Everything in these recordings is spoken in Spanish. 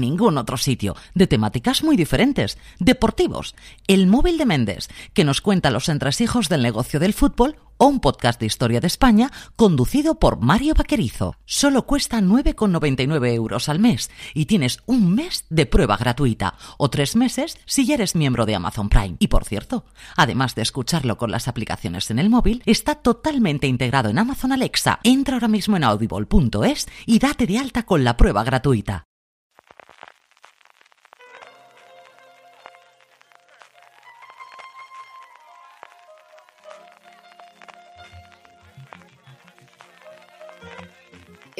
ningún otro sitio, de temáticas muy diferentes, deportivos, El móvil de Méndez, que nos cuenta los entresijos del negocio del fútbol, o un podcast de historia de España conducido por Mario Vaquerizo. Solo cuesta 9,99 euros al mes y tienes un mes de prueba gratuita o tres meses si ya eres miembro de Amazon Prime. Y por cierto, además de escucharlo con las aplicaciones en el móvil, está totalmente integrado en Amazon Alexa. Entra ahora mismo en audible.es y date de alta con la prueba gratuita.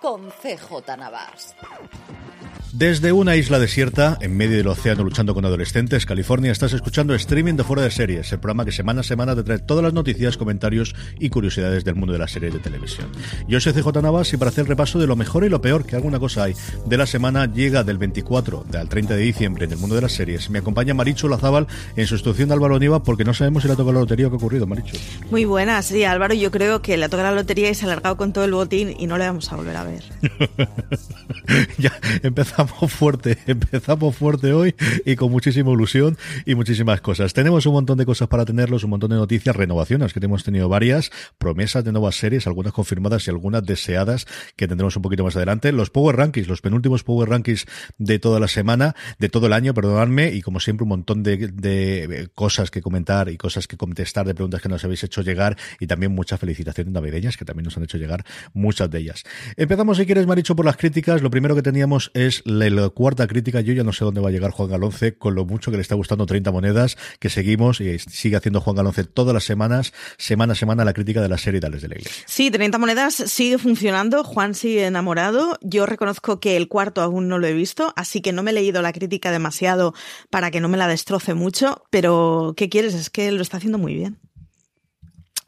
con CJ Navas. Desde una isla desierta, en medio del océano luchando con adolescentes, California, estás escuchando Streaming de Fuera de Series, el programa que semana a semana te trae todas las noticias, comentarios y curiosidades del mundo de las series de televisión. Yo soy CJ Navas y para hacer el repaso de lo mejor y lo peor, que alguna cosa hay, de la semana llega del 24 al 30 de diciembre en el mundo de las series. Me acompaña Marichu Lazábal en sustitución de Álvaro Nieva porque no sabemos si le ha tocado la lotería o qué ha ocurrido, Marichu. Muy buenas, sí, Álvaro, yo creo que le ha tocado la lotería y se ha alargado con todo el botín y no le vamos a volver a ver. ya empezamos fuerte, empezamos fuerte hoy y con muchísima ilusión y muchísimas cosas. Tenemos un montón de cosas para tenerlos, un montón de noticias, renovaciones que hemos tenido varias, promesas de nuevas series, algunas confirmadas y algunas deseadas que tendremos un poquito más adelante. Los Power Rankings, los penúltimos Power Rankings de toda la semana, de todo el año, perdonadme, y como siempre un montón de, de cosas que comentar y cosas que contestar de preguntas que nos habéis hecho llegar y también muchas felicitaciones navideñas que también nos han hecho llegar muchas de ellas. Empezamos, si quieres, Maricho, por las críticas. Lo primero que teníamos es la, cuarta crítica. Yo ya no sé dónde va a llegar Juan Galonce con lo mucho que le está gustando 30 monedas, que seguimos y sigue haciendo Juan Galonce todas las semanas, semana a semana, la crítica de la serie Dales de la. Sí, 30 monedas sigue funcionando. Juan sigue enamorado. Yo reconozco que el cuarto aún no lo he visto, así que no me he leído la crítica demasiado para que no me la destroce mucho. Pero, ¿qué quieres? Es que lo está haciendo muy bien.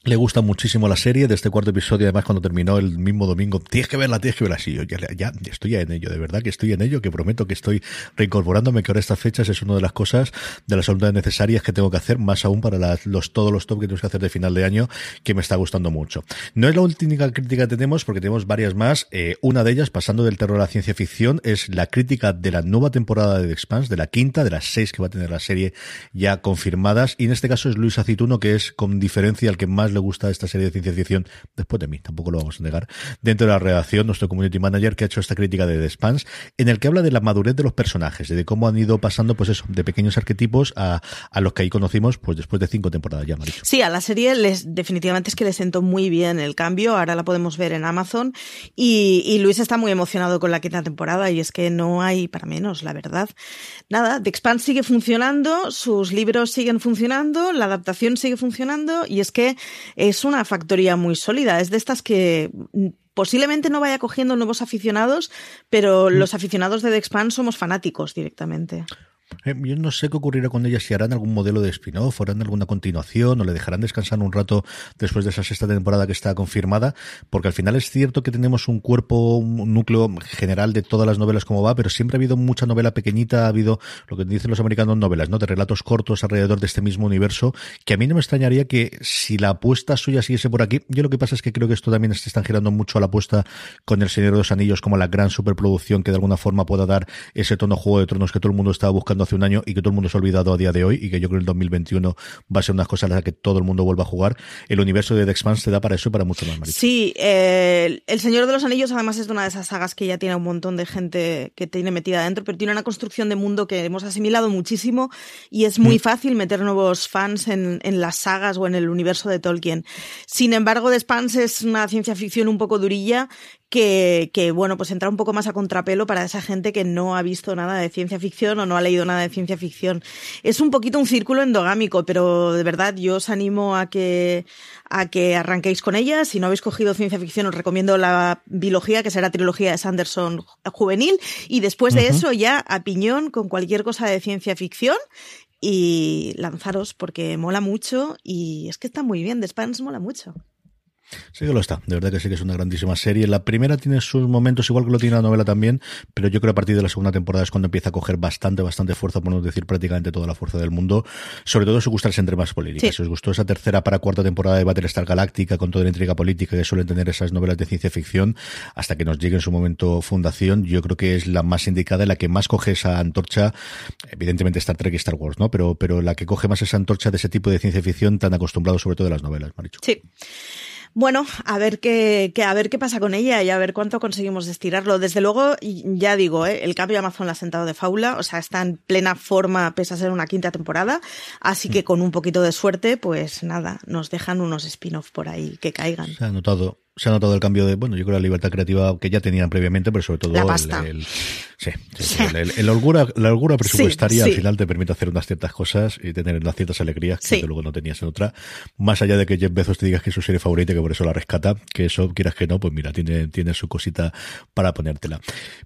Le gusta muchísimo la serie de este cuarto episodio, además cuando terminó el mismo domingo, tienes que verla, tienes que verla así, yo ya, ya, estoy en ello, de verdad que estoy en ello, que prometo que estoy reincorporándome, que ahora estas fechas es una de las cosas, de las voluntades necesarias que tengo que hacer, más aún para los, todos los top que tenemos que hacer de final de año, que me está gustando mucho. No es la última crítica que tenemos, porque tenemos varias más, eh, una de ellas, pasando del terror a la ciencia ficción, es la crítica de la nueva temporada de The Expanse, de la quinta, de las seis que va a tener la serie ya confirmadas, y en este caso es Luis Acituno, que es con diferencia el que más le gusta esta serie de ciencia ficción, después de mí, tampoco lo vamos a negar, dentro de la redacción, nuestro community manager que ha hecho esta crítica de The Spans, en el que habla de la madurez de los personajes, de cómo han ido pasando, pues eso, de pequeños arquetipos a, a los que ahí conocimos, pues después de cinco temporadas ya, Maricho. Sí, a la serie les, definitivamente es que le sentó muy bien el cambio, ahora la podemos ver en Amazon, y, y Luis está muy emocionado con la quinta temporada, y es que no hay para menos, la verdad. Nada, The Expanse sigue funcionando, sus libros siguen funcionando, la adaptación sigue funcionando, y es que es una factoría muy sólida, es de estas que posiblemente no vaya cogiendo nuevos aficionados, pero mm. los aficionados de The Expanse somos fanáticos directamente. Eh, yo no sé qué ocurrirá con ella, si harán algún modelo de spin-off, harán alguna continuación o le dejarán descansar un rato después de esa sexta temporada que está confirmada, porque al final es cierto que tenemos un cuerpo, un núcleo general de todas las novelas como va, pero siempre ha habido mucha novela pequeñita, ha habido lo que dicen los americanos novelas, ¿no? De relatos cortos alrededor de este mismo universo, que a mí no me extrañaría que si la apuesta suya siguiese por aquí, yo lo que pasa es que creo que esto también se están girando mucho a la apuesta con El Señor de los Anillos como la gran superproducción que de alguna forma pueda dar ese tono Juego de Tronos que todo el mundo estaba buscando hace un año y que todo el mundo se ha olvidado a día de hoy y que yo creo que el 2021 va a ser una cosa en la que todo el mundo vuelva a jugar. El universo de The Expanse te da para eso y para mucho más, Sí, eh, El Señor de los Anillos además es una de esas sagas que ya tiene un montón de gente que tiene metida adentro, pero tiene una construcción de mundo que hemos asimilado muchísimo y es muy mm. fácil meter nuevos fans en, en las sagas o en el universo de Tolkien. Sin embargo, The Expanse es una ciencia ficción un poco durilla que, que, bueno, pues entra un poco más a contrapelo para esa gente que no ha visto nada de ciencia ficción o no ha leído nada de ciencia ficción. Es un poquito un círculo endogámico, pero de verdad yo os animo a que, a que arranquéis con ella. Si no habéis cogido ciencia ficción, os recomiendo la biología, que será trilogía de Sanderson juvenil, y después de eso ya a piñón con cualquier cosa de ciencia ficción y lanzaros porque mola mucho y es que está muy bien, The Spans mola mucho. Sí que lo está, de verdad que sí que es una grandísima serie. La primera tiene sus momentos, igual que lo tiene la novela también, pero yo creo que a partir de la segunda temporada es cuando empieza a coger bastante, bastante fuerza, por no decir prácticamente toda la fuerza del mundo. Sobre todo si os gustarse entre más políticas. Si os gustó esa tercera para cuarta temporada de Battlestar Galáctica, con toda la intriga política que suelen tener esas novelas de ciencia ficción, hasta que nos llegue en su momento fundación, yo creo que es la más indicada, la que más coge esa antorcha, evidentemente Star Trek y Star Wars, ¿no? Pero, pero la que coge más esa antorcha de ese tipo de ciencia ficción tan acostumbrado sobre todo de las novelas, Maricho. Sí. Bueno, a ver qué, a ver qué pasa con ella y a ver cuánto conseguimos estirarlo. Desde luego, ya digo, ¿eh? el cambio de Amazon la ha sentado de faula, o sea, está en plena forma pese a ser una quinta temporada, así que con un poquito de suerte, pues nada, nos dejan unos spin-off por ahí que caigan. Se ha notado, se ha notado el cambio de, bueno, yo creo la libertad creativa que ya tenían previamente, pero sobre todo la pasta. El, sí, el, holgura, la holgura presupuestaria al final te permite hacer unas ciertas cosas y tener unas ciertas alegrías que luego no tenías en otra. Más allá de que Jeff Bezos te digas que es su serie favorita y que por eso la rescata, que eso quieras que no, pues mira, tiene, tiene su cosita para ponértela.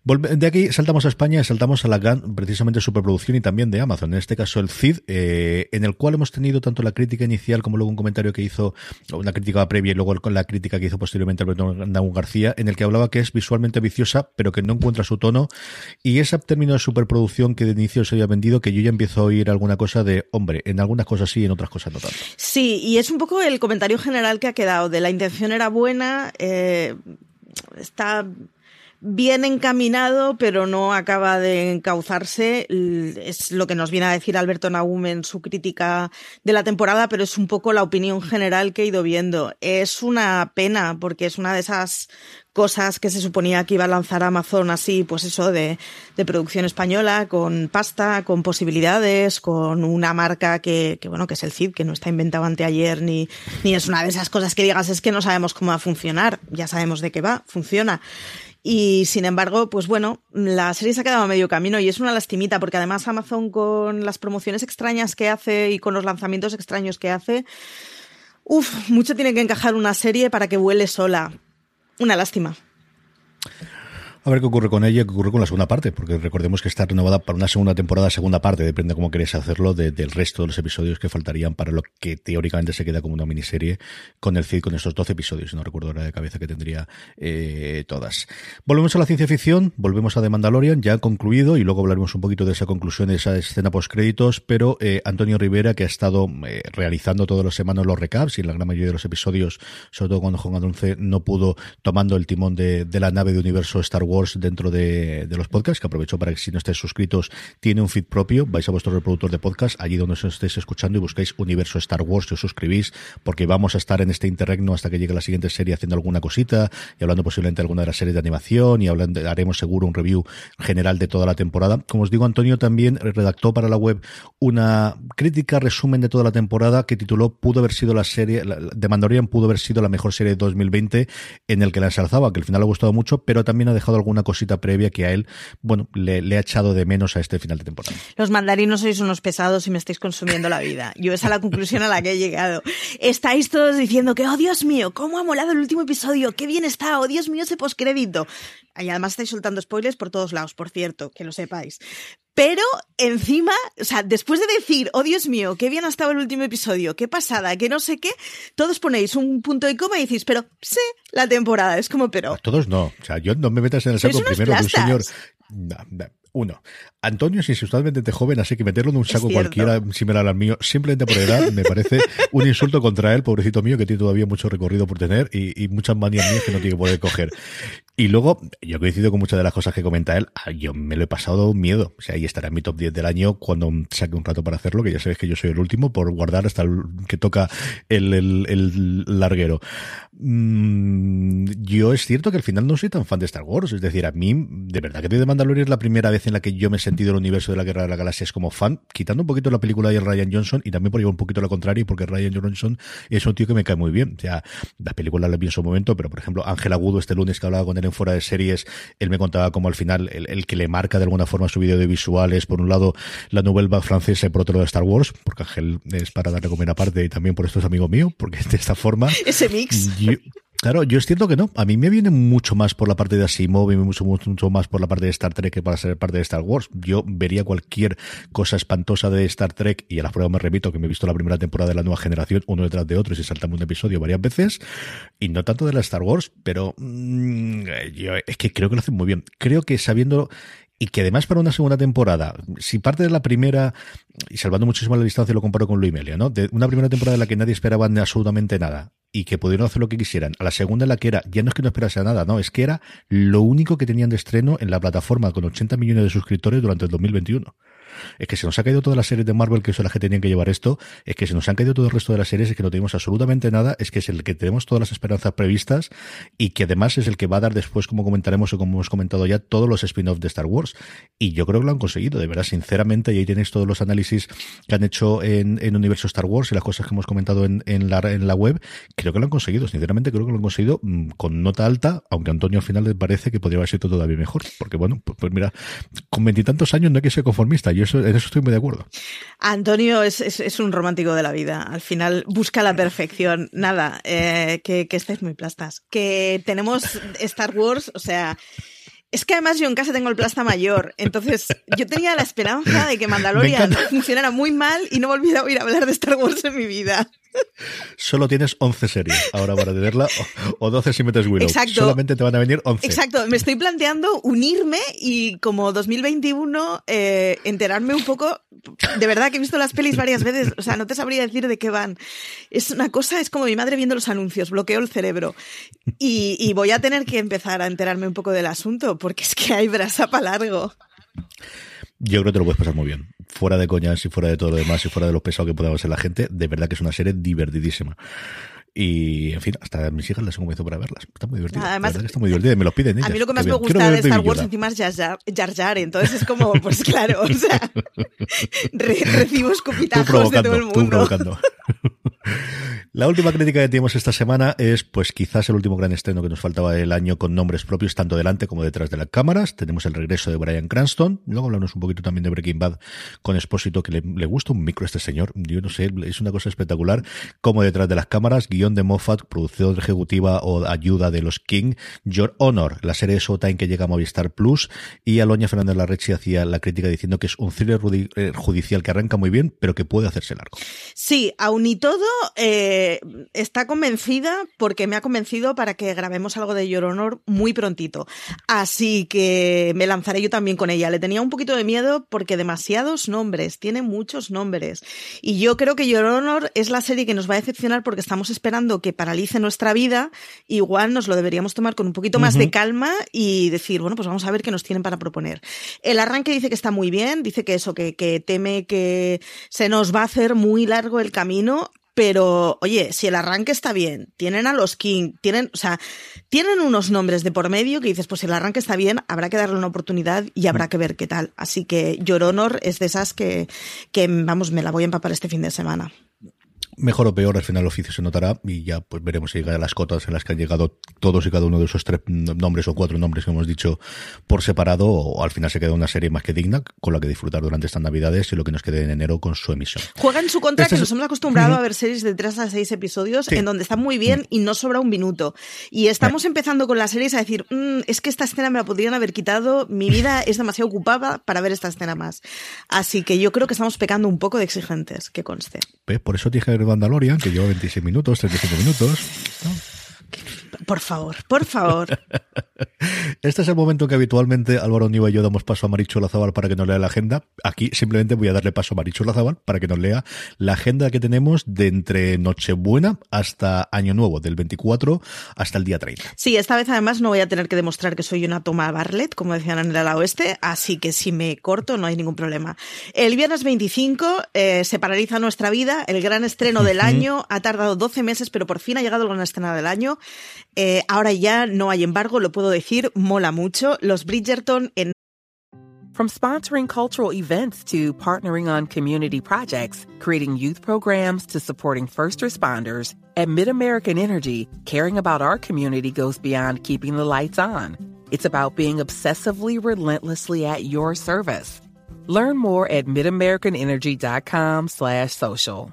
De aquí saltamos a España y saltamos a la gran, precisamente superproducción y también de Amazon, en este caso el CID, eh, en el cual hemos tenido tanto la crítica inicial como luego un comentario que hizo, una crítica previa y luego la crítica que hizo posteriormente Alberto García, en el que hablaba que es visualmente viciosa, pero que no encuentra su tono. Y ese término de superproducción que de inicio se había vendido, que yo ya empiezo a oír alguna cosa de, hombre, en algunas cosas sí, en otras cosas no tanto. Sí, y es un poco el comentario general que ha quedado, de la intención era buena, eh, está bien encaminado, pero no acaba de encauzarse. Es lo que nos viene a decir Alberto Nahum en su crítica de la temporada, pero es un poco la opinión general que he ido viendo. Es una pena, porque es una de esas cosas que se suponía que iba a lanzar Amazon así, pues eso, de, de producción española, con pasta, con posibilidades, con una marca que, que, bueno, que es el CID, que no está inventado anteayer, ni, ni es una de esas cosas que digas, es que no sabemos cómo va a funcionar, ya sabemos de qué va, funciona. Y sin embargo, pues bueno, la serie se ha quedado a medio camino y es una lastimita porque además Amazon con las promociones extrañas que hace y con los lanzamientos extraños que hace, uff, mucho tiene que encajar una serie para que vuele sola. Una lástima. A ver qué ocurre con ella, qué ocurre con la segunda parte, porque recordemos que está renovada para una segunda temporada, segunda parte, depende de cómo queréis hacerlo, del resto de los episodios que faltarían para lo que teóricamente se queda como una miniserie con el CID, con estos 12 episodios, no recuerdo ahora de cabeza que tendría eh, todas. Volvemos a la ciencia ficción, volvemos a The Mandalorian, ya concluido, y luego hablaremos un poquito de esa conclusión, de esa escena post créditos, pero eh, Antonio Rivera, que ha estado eh, realizando todas las semanas los recaps y en la gran mayoría de los episodios, sobre todo cuando Juan Adunce no pudo tomando el timón de, de la nave de universo Star Wars, Dentro de, los podcasts, que aprovecho para que si no estáis suscritos, tiene un feed propio, vais a vuestro reproductor de podcast, allí donde os estéis escuchando y buscáis Universo Star Wars y os suscribís, porque vamos a estar en este interregno hasta que llegue la siguiente serie haciendo alguna cosita y hablando posiblemente de alguna de las series de animación y hablando, haremos seguro un review general de toda la temporada. Como os digo, Antonio también redactó para la web una crítica resumen de toda la temporada que tituló Pudo haber sido la serie, de Mandalorian pudo haber sido la mejor serie de 2020 en el que la ensalzaba, que al final le ha gustado mucho, pero también ha dejado alguna cosita previa que a él, bueno, le, ha echado de menos a este final de temporada. Los mandarinos sois unos pesados y me estáis consumiendo la vida. Yo esa es la conclusión a la que he llegado. Estáis todos diciendo que, oh Dios mío, cómo ha molado el último episodio, qué bien está, oh Dios mío ese postcrédito. Y además estáis soltando spoilers por todos lados, por cierto, que lo sepáis. Pero encima, o sea, después de decir, oh Dios mío, qué bien ha estado el último episodio, qué pasada, que no sé qué, todos ponéis un punto y coma y decís, pero sé la temporada. Es como, pero. Todos no. O sea, yo no me metas en el saco primero de un señor. Uno, Antonio es insultablemente joven, así que meterlo en un saco cualquiera similar al mío, simplemente por edad, me parece un insulto contra él, pobrecito mío, que tiene todavía mucho recorrido por tener y, muchas manías mías que no tiene que poder coger. Y luego, yo coincido con muchas de las cosas que comenta él, ah, yo me lo he pasado miedo. O sea, ahí estará en mi top 10 del año cuando saque un rato para hacerlo, que ya sabéis que yo soy el último, por guardar hasta el que toca el, el, larguero. Mm, yo es cierto que al final no soy tan fan de Star Wars, es decir, a mí, de verdad que de Mandalorian es la primera vez en la que yo me he sentido el universo de la Guerra de la Galaxia como fan, quitando un poquito la película de Ryan Johnson y también por llevar un poquito lo contrario, porque Ryan Johnson es un tío que me cae muy bien. O sea, la película la vi en su momento, pero por ejemplo, Ángel Agudo este lunes que hablaba con él en fuera de series, él me contaba como al final el, que le marca de alguna forma su vídeo de visuales, por un lado la novela francesa y por otro lado Star Wars, porque Ángel es para darle comer aparte y también por esto es amigo mío, porque de esta forma... Ese mix. Claro, yo es cierto que no. A mí me viene mucho más por la parte de Asimov y mucho, mucho más por la parte de Star Trek que para ser parte de Star Wars. Yo vería cualquier cosa espantosa de Star Trek y a la prueba me repito que me he visto la primera temporada de la nueva generación uno detrás de otro y se salta un episodio varias veces y no tanto de la Star Wars, pero mm, yo es que creo que lo hacen muy bien. Creo que sabiendo y que además para una segunda temporada, si parte de la primera, y salvando muchísimo la distancia lo comparo con Luis Melia, ¿no? De una primera temporada en la que nadie esperaba absolutamente nada y que pudieron hacer lo que quisieran, a la segunda en la que era, ya no es que no esperase nada, no, es que era lo único que tenían de estreno en la plataforma con 80 millones de suscriptores durante el 2021 es que se nos ha caído todas las series de Marvel que son las que tenían que llevar esto, es que se nos han caído todo el resto de las series, es que no tenemos absolutamente nada, es que es el que tenemos todas las esperanzas previstas y que además es el que va a dar después, como comentaremos o como hemos comentado ya, todos los spin-offs de Star Wars. Y yo creo que lo han conseguido, de verdad, sinceramente, y ahí tenéis todos los análisis que han hecho en, en Universo Star Wars y las cosas que hemos comentado en, en, la, en la web, creo que lo han conseguido, sinceramente creo que lo han conseguido mm, con nota alta, aunque Antonio al final le parece que podría haber sido todavía mejor, porque bueno, pues, pues mira, con veintitantos años no hay que ser conformista, y eso, en eso estoy muy de acuerdo. Antonio es, un romántico de la vida. Al final busca la perfección. Nada, eh, que, que estáis muy plastas. Que tenemos Star Wars, o sea, es que además yo en casa tengo el plasta mayor, entonces yo tenía la esperanza de que Mandalorian funcionara muy mal y no volviera a oír hablar de Star Wars en mi vida. Solo tienes 11 series ahora para tenerla, o, 12 si metes Willow. Exacto. Solamente te van a venir 11. Exacto, me estoy planteando unirme y como 2021 eh, enterarme un poco. De verdad que he visto las pelis varias veces, o sea, no te sabría decir de qué van. Es una cosa, es como mi madre viendo los anuncios, bloqueo el cerebro. Y, y voy a tener que empezar a enterarme un poco del asunto, porque es que hay brasa para largo. Yo creo que te lo puedes pasar muy bien. Fuera de coñas y fuera de todo lo demás y fuera de los pesados que pueda ser la gente, de verdad que es una serie divertidísima. Y, en fin, hasta mis hijas las he convencido para verlas. Está muy divertida. Además, está muy divertida. Me lo piden ellas. A mí lo que más me gusta de Star Wars encima es Jar Jar, Entonces es como, pues claro, o sea, recibo escupitazos de todo el mundo. Tú provocando. La última crítica que tenemos esta semana es, pues quizás el último gran estreno que nos faltaba del año con nombres propios tanto delante como detrás de las cámaras. Tenemos el regreso de Brian Cranston. Luego hablamos un poquito también de Breaking Bad con Expósito, que le, gusta un micro a este señor. Yo no sé, es una cosa espectacular. Como detrás de las cámaras, guion de Moffat, producción ejecutiva o ayuda de los King, Your Honor, la serie de Showtime que llega a Movistar Plus, y Aloña Fernández Larrechi hacía la crítica diciendo que es un thriller eh, judicial que arranca muy bien, pero que puede hacerse largo. Sí, aún y todo, eh que está convencida porque me ha convencido para que grabemos algo de Your Honor muy prontito. Así que me lanzaré yo también con ella. Le tenía un poquito de miedo porque demasiados nombres, tiene muchos nombres. Y yo creo que Your Honor es la serie que nos va a decepcionar porque estamos esperando que paralice nuestra vida. Igual nos lo deberíamos tomar con un poquito más de calma y decir, bueno, pues vamos a ver qué nos tienen para proponer. El arranque dice que está muy bien, dice que eso, que, que teme que se nos va a hacer muy largo el camino pero, oye, si el arranque está bien, tienen a los King, tienen, o sea, tienen unos nombres de por medio que dices, pues si el arranque está bien, habrá que darle una oportunidad y habrá que ver qué tal. Así que Your Honor es de esas que, que vamos, me la voy a empapar este fin de semana mejor o peor, al final el oficio se notará y ya pues veremos si llega a las cotas en las que han llegado todos y cada uno de esos tres nombres o cuatro nombres que hemos dicho por separado o al final se queda una serie más que digna con la que disfrutar durante estas navidades y lo que nos quede en enero con su emisión. Juega en su contra este que nos hemos acostumbrado a ver series de tres a seis episodios en donde están muy bien y no sobra un minuto. Y estamos empezando con las series a decir, mm, es que esta escena me la podrían haber quitado, mi vida es demasiado ocupada para ver esta escena más. Así que yo creo que estamos pecando un poco de exigentes, que conste. Por eso dije Mandalorian, que lleva 26 minutos, 35 minutos. Por favor, por favor. Este es el momento que habitualmente Álvaro Niva y yo damos paso a Marichu Lazabal para que nos lea la agenda. Aquí simplemente voy a darle paso a Marichu Lazabal para que nos lea la agenda que tenemos de entre Nochebuena hasta Año Nuevo, del 24 hasta el día 30. Sí, esta vez además no voy a tener que demostrar que soy una toma Barlet, como decían en el ala oeste, así que si me corto no hay ningún problema. El viernes 25 eh, se paraliza nuestra vida, el gran estreno del año, ha tardado 12 meses, pero por fin ha llegado el gran estreno del año. Eh, ahora ya no hay embargo, lo puedo decir, mola mucho. Los Bridgerton en From sponsoring cultural events to partnering on community projects, creating youth programs to supporting first responders, at MidAmerican Energy, caring about our community goes beyond keeping the lights on. It's about being obsessively relentlessly at your service. Learn more at midamericanenergy.com slash social.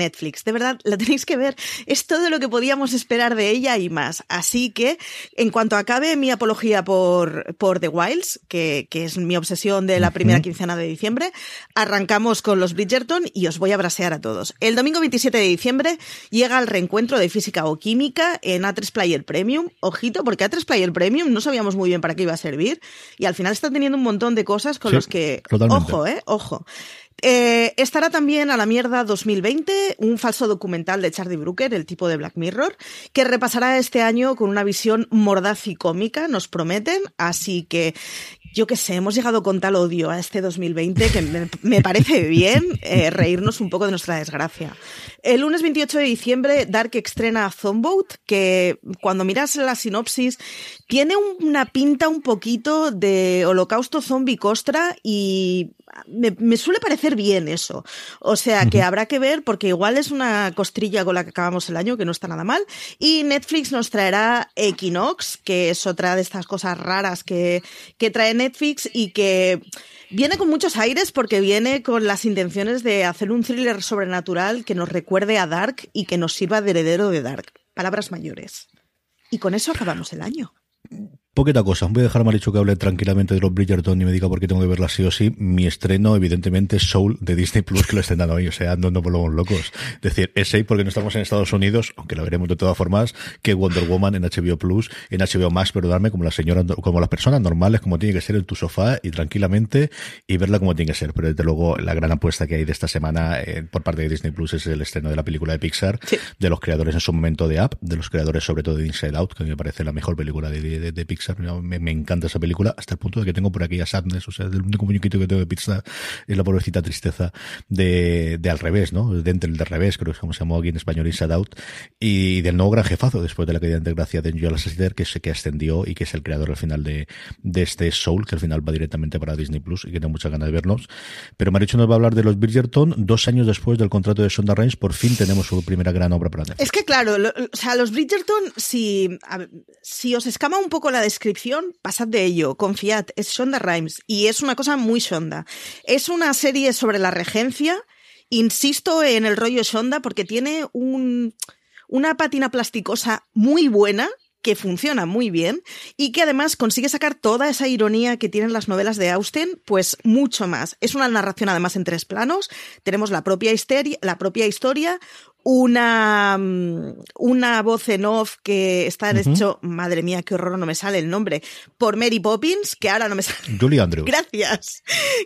Netflix. De verdad, la tenéis que ver. Es todo lo que podíamos esperar de ella y más. Así que, en cuanto acabe mi apología por, por The Wilds, que, que es mi obsesión de la primera quincena de diciembre, arrancamos con los Bridgerton y os voy a brasear a todos. El domingo 27 de diciembre llega el reencuentro de física o química en A3 Player Premium. Ojito, porque A3 Player Premium no sabíamos muy bien para qué iba a servir y al final está teniendo un montón de cosas con Sí, los que... totalmente. Ojo, eh, ojo. Eh, estará también a la mierda 2020, un falso documental de Charlie Brooker, el tipo de Black Mirror, que repasará este año con una visión mordaz y cómica, nos prometen. Así que, yo qué sé, hemos llegado con tal odio a este 2020 que me, parece bien eh, reírnos un poco de nuestra desgracia. El lunes 28 de diciembre, Dark estrena Zomboat, que cuando miras la sinopsis tiene una pinta un poquito de holocausto zombie costra y me, me suele parecer bien eso. O sea que habrá que ver porque igual es una costrilla con la que acabamos el año, que no está nada mal. Y Netflix nos traerá Equinox, que es otra de estas cosas raras que, que trae Netflix y que viene con muchos aires porque viene con las intenciones de hacer un thriller sobrenatural que nos recuerde a Dark y que nos sirva de heredero de Dark. Palabras mayores. Y con eso acabamos el año. Poquita cosa. Voy a dejar a Marichu que hable tranquilamente de los Bridgerton y me diga por qué tengo que verla sí o sí. Mi estreno, evidentemente, Soul de Disney Plus, que lo estén dando hoy. O sea, no nos volvamos locos. Es decir, es ahí porque no estamos en Estados Unidos, aunque lo veremos de todas formas, que Wonder Woman en HBO Plus, en HBO Max, perdonadme, como las señoras, como las personas normales, como tiene que ser en tu sofá y tranquilamente y verla como tiene que ser. Pero desde luego, la gran apuesta que hay de esta semana eh, por parte de Disney Plus es el estreno de la película de Pixar, de los creadores en su momento de Up, de los creadores sobre todo de Inside Out, que a mí me parece la mejor película de, de- de Pixar Me, me, encanta esa película, hasta el punto de que tengo por aquí a Sadness, o sea, el único muñequito que tengo de Pixar es la pobrecita tristeza de, de al revés, ¿no? De entre el de revés, creo que es como se llamó aquí en español, Inside Out, y del nuevo gran jefazo después de la caída de gracia de Joel Lasseter, que sé que ascendió y que es el creador al final de, de este Soul, que al final va directamente para Disney Plus y que tengo muchas ganas de verlos. Pero Maricho nos va a hablar de los Bridgerton, dos años después del contrato de Shonda Rhimes, por fin tenemos su primera gran obra para Es que claro, o sea, los Bridgerton, si, si os escama un poco la descripción, pasad de ello, confiad, es Shonda Rhimes y es una cosa muy Shonda. Es una serie sobre la regencia, insisto en el rollo Shonda porque tiene un, una patina plasticosa muy buena, que funciona muy bien y que además consigue sacar toda esa ironía que tienen las novelas de Austen, pues mucho más. Es una narración además en tres planos. Tenemos la propia, histeria, la propia historia, una, mm, una voz en off que está hecho, madre mía, qué horror, no me sale el nombre, por Mary Poppins, que ahora no me sale. Julie Andrews. Gracias.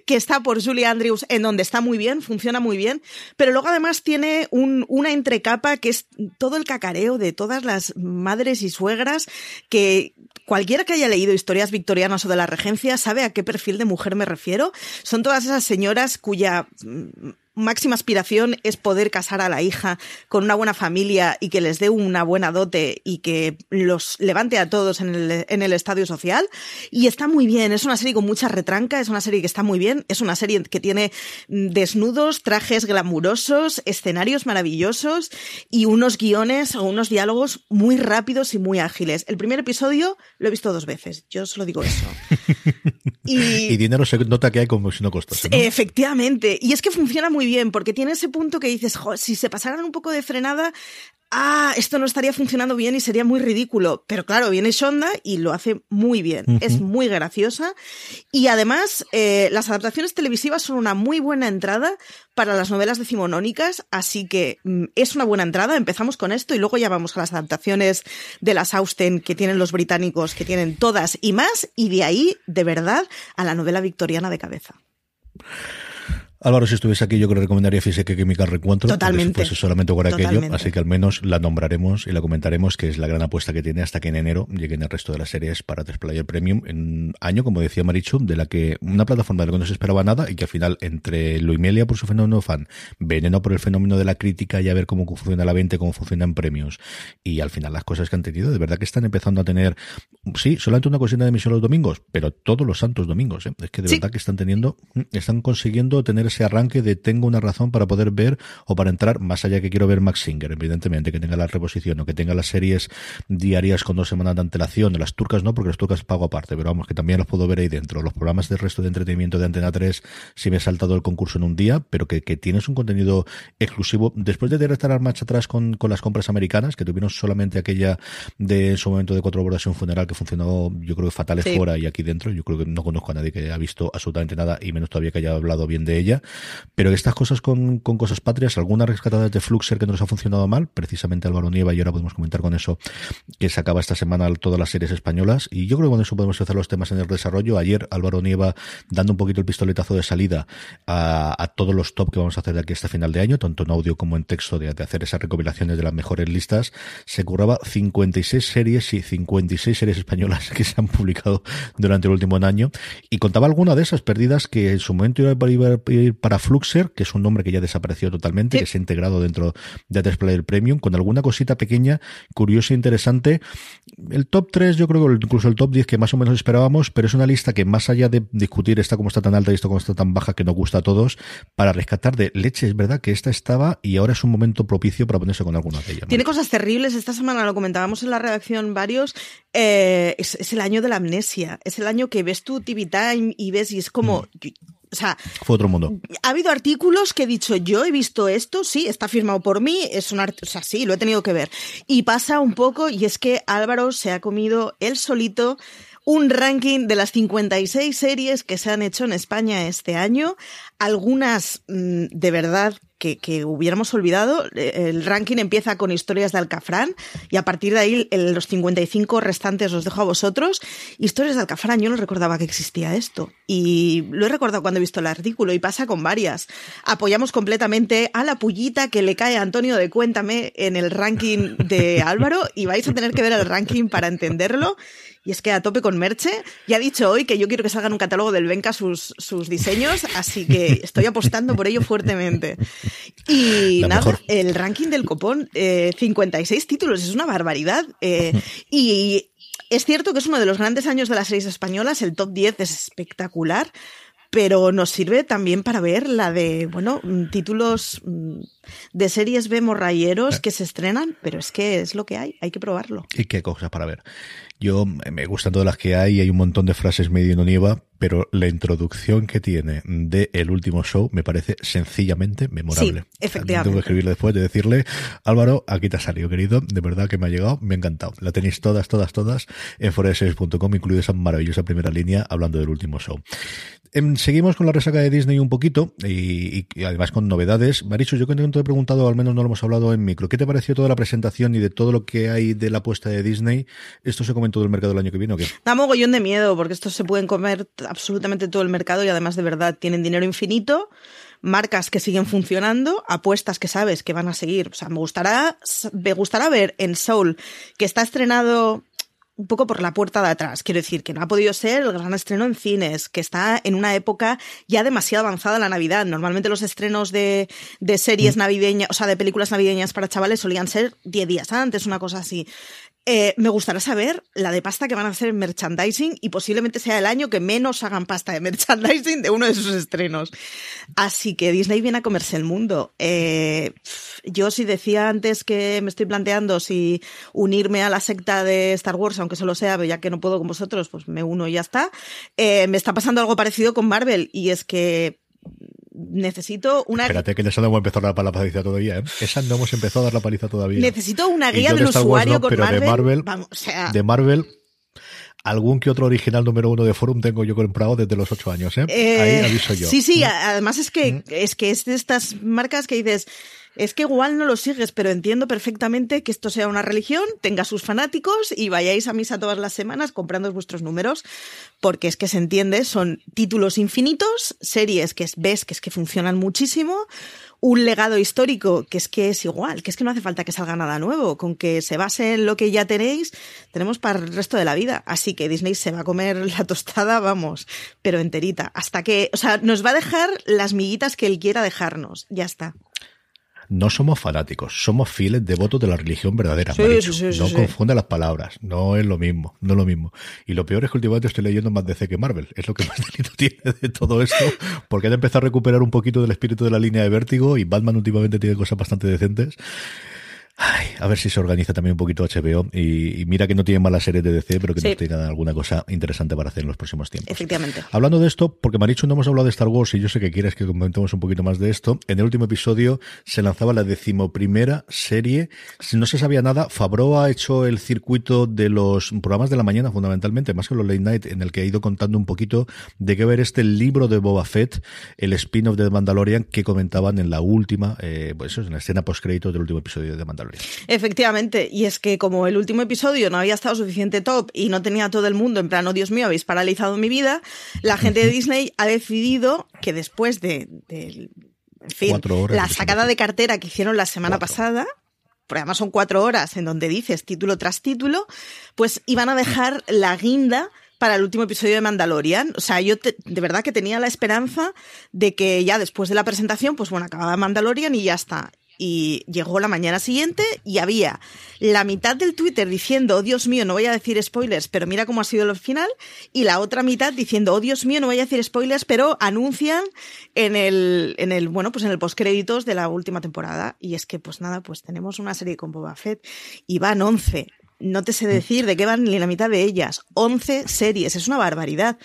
Que está por Julie Andrews, en donde está muy bien, funciona muy bien, pero luego además tiene un, una entrecapa que es todo el cacareo de todas las madres y suegras que cualquiera que haya leído historias victorianas o de la regencia sabe a qué perfil de mujer me refiero. Son todas esas señoras cuya mm, máxima aspiración es poder casar a la hija con una buena familia y que les dé una buena dote y que los levante a todos en el, en el estadio social. Y está muy bien, es una serie con mucha retranca, es una serie que está muy bien, es una serie que tiene desnudos, trajes glamurosos, escenarios maravillosos y unos guiones o unos diálogos muy rápidos y muy ágiles. El primer episodio lo he visto dos veces, yo solo digo eso. y, dinero se nota que hay como si no costase. Efectivamente, y es que funciona muy bien, porque tiene ese punto que dices, si se pasaran un poco de frenada, ah, esto no estaría funcionando bien y sería muy ridículo. Pero claro, viene Shonda y lo hace muy bien. Es muy graciosa. Y además, eh, las adaptaciones televisivas son una muy buena entrada para las novelas decimonónicas, así que mm, es una buena entrada. Empezamos con esto y luego ya vamos a las adaptaciones de las Austen que tienen los británicos, que tienen todas y más, y de ahí, de verdad, a la novela victoriana de cabeza. Álvaro, si estuviese aquí, yo creo que recomendaría Física Química Reencuentro. Totalmente. Pues solamente por aquello. Así que al menos la nombraremos y la comentaremos, que es la gran apuesta que tiene hasta que en enero lleguen el resto de las series para Player Premium. En año, como decía Marichu, de la que una plataforma de la que no se esperaba nada y que al final, entre Luimelia por su fenómeno fan, Veneno por el fenómeno de la crítica y a ver cómo funciona la venta, cómo funcionan premios y al final las cosas que han tenido, de verdad que están empezando a tener, sí, solamente una cocina de emisión los domingos, pero todos los santos domingos. ¿eh? Es que de verdad que están teniendo, están consiguiendo tener ese arranque de tengo una razón para poder ver o para entrar, más allá que quiero ver Max Singer, evidentemente, que tenga la reposición o que tenga las series diarias con dos semanas de antelación, las turcas no, porque las turcas pago aparte, pero vamos, que también las puedo ver ahí dentro. Los programas del resto de entretenimiento de Antena 3, si me he saltado el concurso en un día, pero que, tienes un contenido exclusivo. Después de estar marcha atrás con, con las compras americanas, que tuvieron solamente aquella de su momento de cuatro horas y un funeral que funcionó, yo creo que fatales fuera y aquí dentro. Yo creo que no conozco a nadie que haya visto absolutamente nada y menos todavía que haya hablado bien de ella. Pero estas cosas con, con cosas patrias, algunas rescatadas de Fluxer que nos ha funcionado mal, precisamente Álvaro Nieva, y ahora podemos comentar con eso, que se acaba esta semana todas las series españolas, y yo creo que con eso podemos hacer los temas en el desarrollo. Ayer Álvaro Nieva dando un poquito el pistoletazo de salida a, todos los top que vamos a hacer de aquí hasta final de año, tanto en audio como en texto, de, de hacer esas recopilaciones de las mejores listas. Se curraba 56 series y 56 series españolas que se han publicado durante el último año, y contaba alguna de esas perdidas que en su momento iba a para Fluxer, que es un nombre que ya desapareció totalmente, que se ha integrado dentro de Player Premium, con alguna cosita pequeña, curiosa e interesante. El top 3, yo creo que incluso el top 10 que más o menos esperábamos, pero es una lista que más allá de discutir esta como está tan alta y esto como está tan baja que nos gusta a todos, para rescatar de leche, es verdad que esta estaba y ahora es un momento propicio para ponerse con alguna de ellas. Tiene cosas terribles, esta semana lo comentábamos en la redacción varios, eh, es, el año de la amnesia, es el año que ves tu TV Time y ves y es como... Mm. O sea, fue otro mundo. Ha habido artículos que he dicho, yo he visto esto, sí, está firmado por mí, es un o sea, sí, lo he tenido que ver. Y pasa un poco, y es que Álvaro se ha comido él solito un ranking de las 56 series que se han hecho en España este año, algunas mm, de verdad que, que, hubiéramos olvidado. El ranking empieza con historias de Alcafrán y a partir de ahí los 55 restantes los dejo a vosotros. Historias de Alcafrán, yo no recordaba que existía esto y lo he recordado cuando he visto el artículo y pasa con varias. Apoyamos completamente a la pullita que le cae a Antonio de Cuéntame en el ranking de Álvaro y vais a tener que ver el ranking para entenderlo. Y es que a tope con Merche. Ya ha dicho hoy que yo quiero que salga en un catálogo del Benca sus, sus diseños, así que estoy apostando por ello fuertemente. Y nada, el ranking del copón, 56 eh, títulos, es una barbaridad. Eh, y es cierto que es uno de los grandes años de las series españolas, el top 10 es espectacular, pero nos sirve también para ver la de, bueno, mm, títulos mm, de series B morrayeros que se estrenan, pero es que es lo que hay, hay que probarlo. Y qué cosas para ver. Yo me gustan todas las que hay, hay un montón de frases medio no nieva, pero la introducción que tiene de el último show me parece sencillamente memorable. Sí, efectivamente. Tengo que escribirle después de decirle, Álvaro, aquí te ha salido, querido, de verdad que me ha llegado, me ha encantado. La tenéis todas, todas, todas en foreseries.com, incluida esa maravillosa primera línea hablando del último show. Em, seguimos con la resaca de Disney un poquito y, además con novedades. Marichu, yo que te he preguntado, al menos no lo hemos hablado en micro, ¿qué te pareció toda la presentación y de todo lo que hay de la apuesta de Disney? ¿Esto se come en todo el mercado el año que viene o qué? Da mogollón de miedo porque estos se pueden comer absolutamente todo el mercado y además de verdad tienen dinero infinito marcas que siguen funcionando, apuestas que sabes que van a seguir. O sea, me gustará, me gustará ver en Soul, que está estrenado un poco por la puerta de atrás. Quiero decir que no ha podido ser el gran estreno en cines, que está en una época ya demasiado avanzada la Navidad. Normalmente los estrenos de, de series mm. navideñas, o sea, de películas navideñas para chavales solían ser 10 días antes, una cosa así. Eh, me gustaría saber la de pasta que van a hacer en merchandising y posiblemente sea el año que menos hagan pasta de merchandising de uno de sus estrenos. Así que Disney viene a comerse el mundo. Eh, yo si decía antes que me estoy planteando si unirme a la secta de Star Wars, aunque solo sea, ya que no puedo con vosotros, pues me uno y ya está. Eh, me está pasando algo parecido con Marvel y es que necesito una... Espérate, que en esa no hemos empezado a dar la paliza todavía, ¿eh? Esa no hemos empezado a dar la paliza todavía. Necesito una guía del usuario con pero Marvel. De Marvel, Vamos, o sea... de Marvel algún que otro original número uno de Forum tengo yo comprado desde los ocho años, ¿eh? eh Ahí aviso yo. Sí, sí, además es que, mm. es que es de estas marcas que dices, es que igual no lo sigues, pero entiendo perfectamente que esto sea una religión, tenga sus fanáticos y vayáis a misa todas las semanas comprando vuestros números, porque es que se entiende, son títulos infinitos, series que ves que es que funcionan muchísimo, un legado histórico que es que es igual, que es que no hace falta que salga nada nuevo, con que se base en lo que ya tenéis, tenemos para el resto de la vida. Así que Disney se va a comer la tostada, vamos, pero enterita, hasta que, o sea, nos va a dejar las miguitas que él quiera dejarnos, ya está no somos fanáticos, somos fieles devotos de la religión verdadera. no confunde las palabras, no es lo mismo, no es lo mismo. Y lo peor es que últimamente estoy leyendo más DC que Marvel, es lo que más delito tiene de todo esto, porque han empezado a recuperar un poquito del espíritu de la línea de vértigo y Batman últimamente tiene cosas bastante decentes. Ay, a ver si se organiza también un poquito HBO y, mira que no tiene malas series de DC, pero que nos tengan alguna cosa interesante para hacer en los próximos tiempos. Efectivamente. Hablando de esto, porque Marichu no hemos hablado de Star Wars y yo sé que quieres que comentemos un poquito más de esto, en el último episodio se lanzaba la decimoprimera serie. No se sabía nada, Fabro ha hecho el circuito de los programas de la mañana, fundamentalmente, más que los late night, en el que ha ido contando un poquito de qué ver este libro de Boba Fett, el spin-off de Mandalorian que comentaban en la última, eh, pues eso, en la escena post-crédito del último episodio de Mandalorian. Efectivamente, y es que como el último episodio no había estado suficiente top y no tenía todo el mundo en plan, oh Dios mío, habéis paralizado mi vida, la gente de Disney ha decidido que después de, en fin, la sacada de cartera que hicieron la semana pasada, porque además son cuatro horas en donde dices título tras título, pues iban a dejar la guinda para el último episodio de Mandalorian. O sea, yo de verdad que tenía la esperanza de que ya después de la presentación, pues bueno, acababa Mandalorian y ya está y llegó la mañana siguiente y había la mitad del Twitter diciendo, oh Dios mío, no voy a decir spoilers, pero mira cómo ha sido el final, y la otra mitad diciendo, oh Dios mío, no voy a decir spoilers, pero anuncian en el, en el, bueno, pues en el postcréditos de la última temporada. Y es que, pues nada, pues tenemos una serie con Boba Fett y van 11 no te sé decir de qué van ni la mitad de ellas. 11 series, es una barbaridad.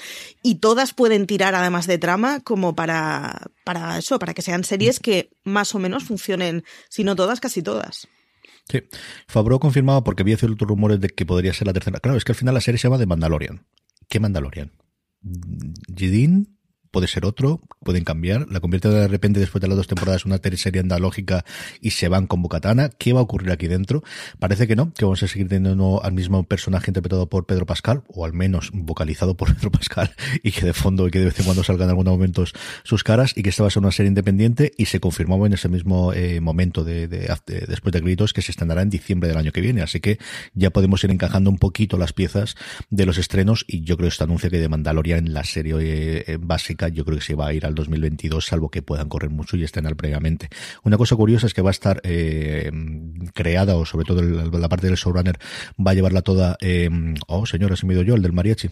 Y todas pueden tirar además de trama como para, para eso, para que sean series que más o menos funcionen, si no todas, casi todas. Sí. Fabro confirmado porque había ciertos rumores de que podría ser la tercera. Claro, es que al final la serie se llama The Mandalorian. ¿Qué Mandalorian? ¿Jidin? Puede ser otro, pueden cambiar, la convierte de repente después de las dos temporadas en una serie andalógica y se van con Bocatana. ¿Qué va a ocurrir aquí dentro? Parece que no, que vamos a seguir teniendo al mismo personaje interpretado por Pedro Pascal, o al menos vocalizado por Pedro Pascal, y que de fondo y que de vez en cuando salgan en algunos momentos sus caras, y que esta va a ser una serie independiente, y se confirmaba en ese mismo eh, momento de, después de gritos que se estrenará en diciembre del año que viene. Así que ya podemos ir encajando un poquito las piezas de los estrenos, y yo creo que este anuncio que de Mandalorian la serie eh, yo creo que se va a ir al 2022, salvo que puedan correr mucho y estrenar previamente. Una cosa curiosa es que va a estar eh, creada, o sobre todo la, parte del showrunner, va a llevarla toda. Eh, oh, señora, se me yo, el del mariachi.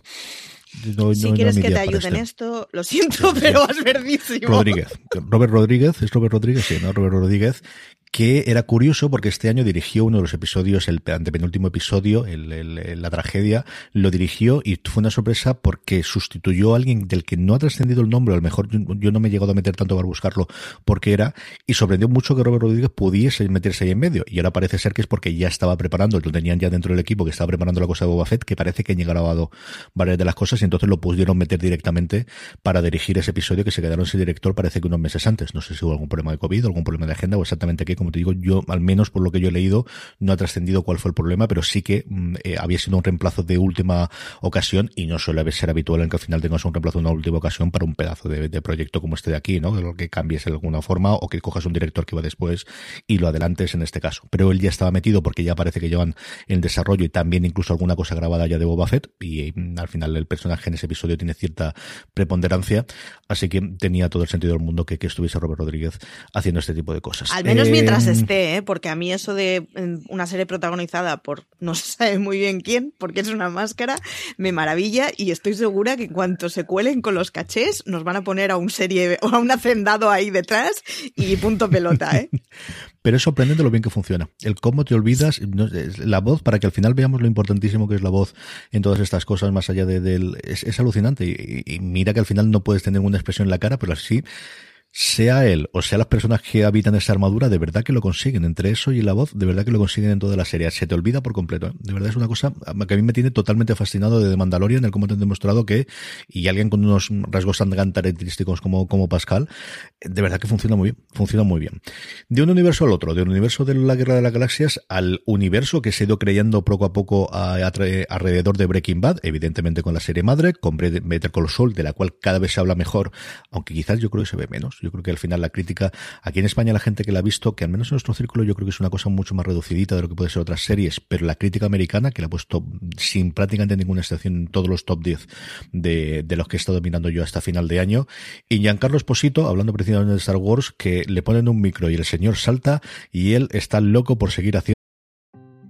Si quieres que te ayude en esto, lo siento, pero vas verdísimo. Rodríguez. Robert Rodríguez, es Robert Rodríguez, sí, ¿no? Robert Rodríguez, que era curioso porque este año dirigió uno de los episodios, el antepenúltimo episodio, el, la tragedia, lo dirigió y fue una sorpresa porque sustituyó a alguien del que no ha trascendido el nombre, a lo mejor yo, no me he llegado a meter tanto para buscarlo porque era, y sorprendió mucho que Robert Rodríguez pudiese meterse ahí en medio. Y ahora parece ser que es porque ya estaba preparando, lo tenían ya dentro del equipo, que estaba preparando la cosa de Boba Fett, que parece que han grabado varias de las cosas y entonces lo pudieron meter directamente para dirigir ese episodio que se quedaron sin director parece que unos meses antes. No sé si hubo algún problema de COVID, algún problema de agenda o exactamente qué, como te digo, yo, al menos por lo que yo he leído, no ha trascendido cuál fue el problema, pero sí que mm, eh, había sido un reemplazo de última ocasión y no suele ser habitual en que al final tengas un reemplazo de una última ocasión para un pedazo de, proyecto como este de aquí, ¿no? Que cambies de alguna forma o que cojas un director que va después y lo adelantes en este caso. Pero él ya estaba metido porque ya parece que llevan en desarrollo y también incluso alguna cosa grabada ya de Boba Fett y mm, al final el personaje en ese episodio tiene cierta preponderancia, así que tenía todo el sentido del mundo que, que estuviese Robert Rodríguez haciendo este tipo de cosas. Al menos mientras eh, ¿eh? porque a mí eso de una serie protagonizada por no se sabe muy bien quién, porque es una máscara, me maravilla y estoy segura que en cuanto se cuelen con los cachés nos van a poner a un serie o a un hacendado ahí detrás y punto pelota, ¿eh? Pero es sorprendente lo bien que funciona. El cómo te olvidas, la voz, para que al final veamos lo importantísimo que es la voz en todas estas cosas, más allá de, del... Es, alucinante. Y, y, mira que al final no puedes tener una expresión en la cara, pero así sea él o sea las personas que habitan esa armadura, de verdad que lo consiguen. Entre eso y la voz, de verdad que lo consiguen en toda la serie. Se te olvida por completo. ¿eh? De verdad es una cosa que a mí me tiene totalmente fascinado de The Mandalorian, el cómo te han demostrado que, y alguien con unos rasgos tan característicos como, como Pascal, de verdad que funciona muy bien. Funciona muy bien. De un universo al otro, de un universo de la Guerra de las Galaxias al universo que se ha ido creyendo poco a poco alrededor de Breaking Bad, evidentemente con la serie madre, con Better Call Saul, de la cual cada vez se habla mejor, aunque quizás yo creo que se ve menos. Yo creo que al final la crítica, aquí en España la gente que la ha visto, que al menos en nuestro círculo yo creo que es una cosa mucho más reducidita de lo que puede ser otras series, pero la crítica americana, que la ha puesto sin prácticamente ninguna excepción en todos los top 10 de, de los que he estado mirando yo hasta final de año, y Giancarlo Esposito, hablando precisamente de Star Wars, que le ponen un micro y el señor salta y él está loco por seguir haciendo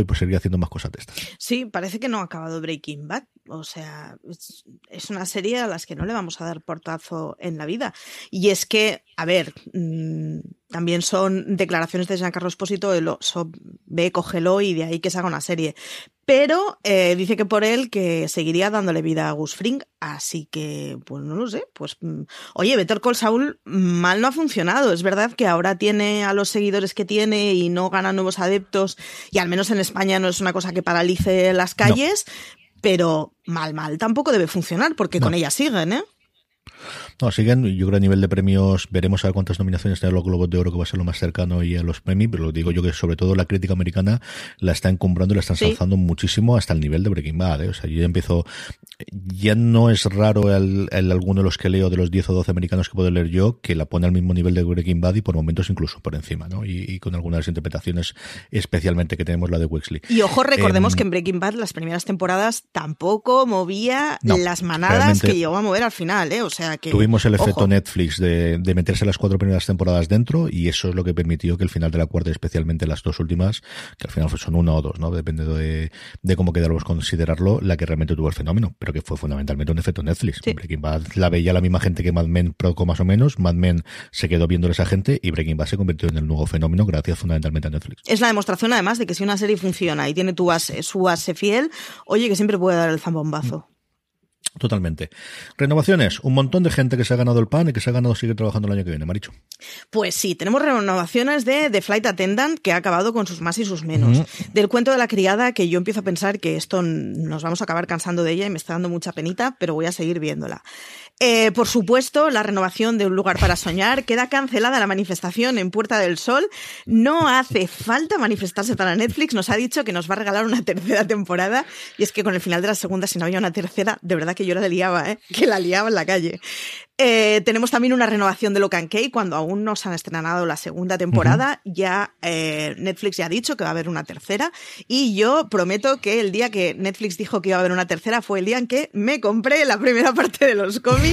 y pues seguir haciendo más cosas de estas. Sí, parece que no ha acabado Breaking Bad. O sea, es una serie a las que no le vamos a dar portazo en la vida. Y es que, a ver, mmm, también son declaraciones de Giancarlo Esposito de lo so, ve, cógelo y de ahí que se haga una serie. Pero eh, dice que por él que seguiría dándole vida a Gus Fring, así que, pues no lo sé. Pues, mm, oye, Better Call Saul mal no ha funcionado. Es verdad que ahora tiene a los seguidores que tiene y no gana nuevos adeptos, y al menos en España no es una cosa que paralice las calles, no pero mal, mal tampoco debe funcionar, porque no. con ella siguen, ¿eh? No, siguen, yo creo a nivel de premios, veremos a ver cuántas nominaciones tienen los Globos de Oro, que va a ser lo más cercano y a los premios, pero lo digo yo que sobre todo la crítica americana la está encumbrando y la están salzando muchísimo hasta el nivel de Breaking Bad, ¿eh? o sea, yo ya empiezo, ya no es raro el, alguno de los que leo de los 10 o 12 americanos que puedo leer yo, que la pone al mismo nivel de Breaking Bad y por momentos incluso por encima, ¿no? Y, con algunas interpretaciones, especialmente que tenemos la de Wexley. Y ojo, recordemos em, que en Breaking Bad las primeras temporadas tampoco movía las manadas que llegó a mover al final, ¿eh? O sea que. Tuvimos el efecto Netflix de, meterse las cuatro primeras temporadas dentro y eso es lo que permitió que el final de la cuarta, especialmente las dos últimas, que al final son una o dos, ¿no? Depende de, de cómo quedáramos considerarlo, la que realmente tuvo el fenómeno, pero que fue fundamentalmente un efecto Netflix. Breaking Bad la veía la misma gente que Mad Men Proco más o menos, Mad Men se quedó viendo esa gente y Breaking Bad se convirtió en el nuevo fenómeno gracias fundamentalmente a Netflix. Es la demostración además de que si una serie funciona y tiene tu base, su base fiel, oye que siempre puede dar el zambombazo. Totalmente. Renovaciones. Un montón de gente que se ha ganado el pan y que se ha ganado seguir trabajando el año que viene, Maricho. Pues sí, tenemos renovaciones de The Flight Attendant que ha acabado con sus más y sus menos. Del cuento de la criada que yo empiezo a pensar que esto nos vamos a acabar cansando de ella y me está dando mucha penita, pero voy a seguir viéndola. Eh, por supuesto, la renovación de Un lugar para soñar. Queda cancelada la manifestación en Puerta del Sol. No hace falta manifestarse para Netflix. Nos ha dicho que nos va a regalar una tercera temporada. Y es que con el final de la segunda, si no había una tercera, de verdad que yo la liaba, ¿eh? que la liaba en la calle. Eh, tenemos también una renovación de Locan Key cuando aún no se han estrenado la segunda temporada. Ya eh, Netflix ya ha dicho que va a haber una tercera. Y yo prometo que el día que Netflix dijo que iba a haber una tercera fue el día en que me compré la primera parte de los cómics.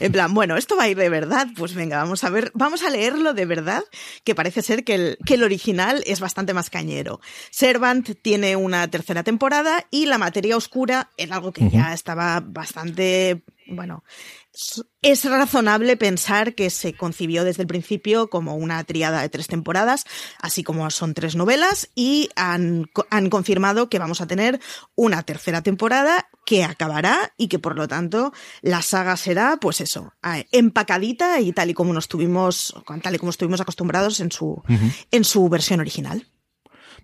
En plan, bueno, esto va a ir de verdad. Pues venga, vamos a ver, vamos a leerlo de verdad, que parece ser que el, que el original es bastante más cañero. Servant tiene una tercera temporada y La Materia Oscura es algo que ya estaba bastante bueno, es razonable pensar que se concibió desde el principio como una triada de tres temporadas, así como son tres novelas, y han, han, confirmado que vamos a tener una tercera temporada que acabará y que por lo tanto la saga será, pues eso, empacadita y tal y como nos tuvimos, tal y como estuvimos acostumbrados en su, en su versión original.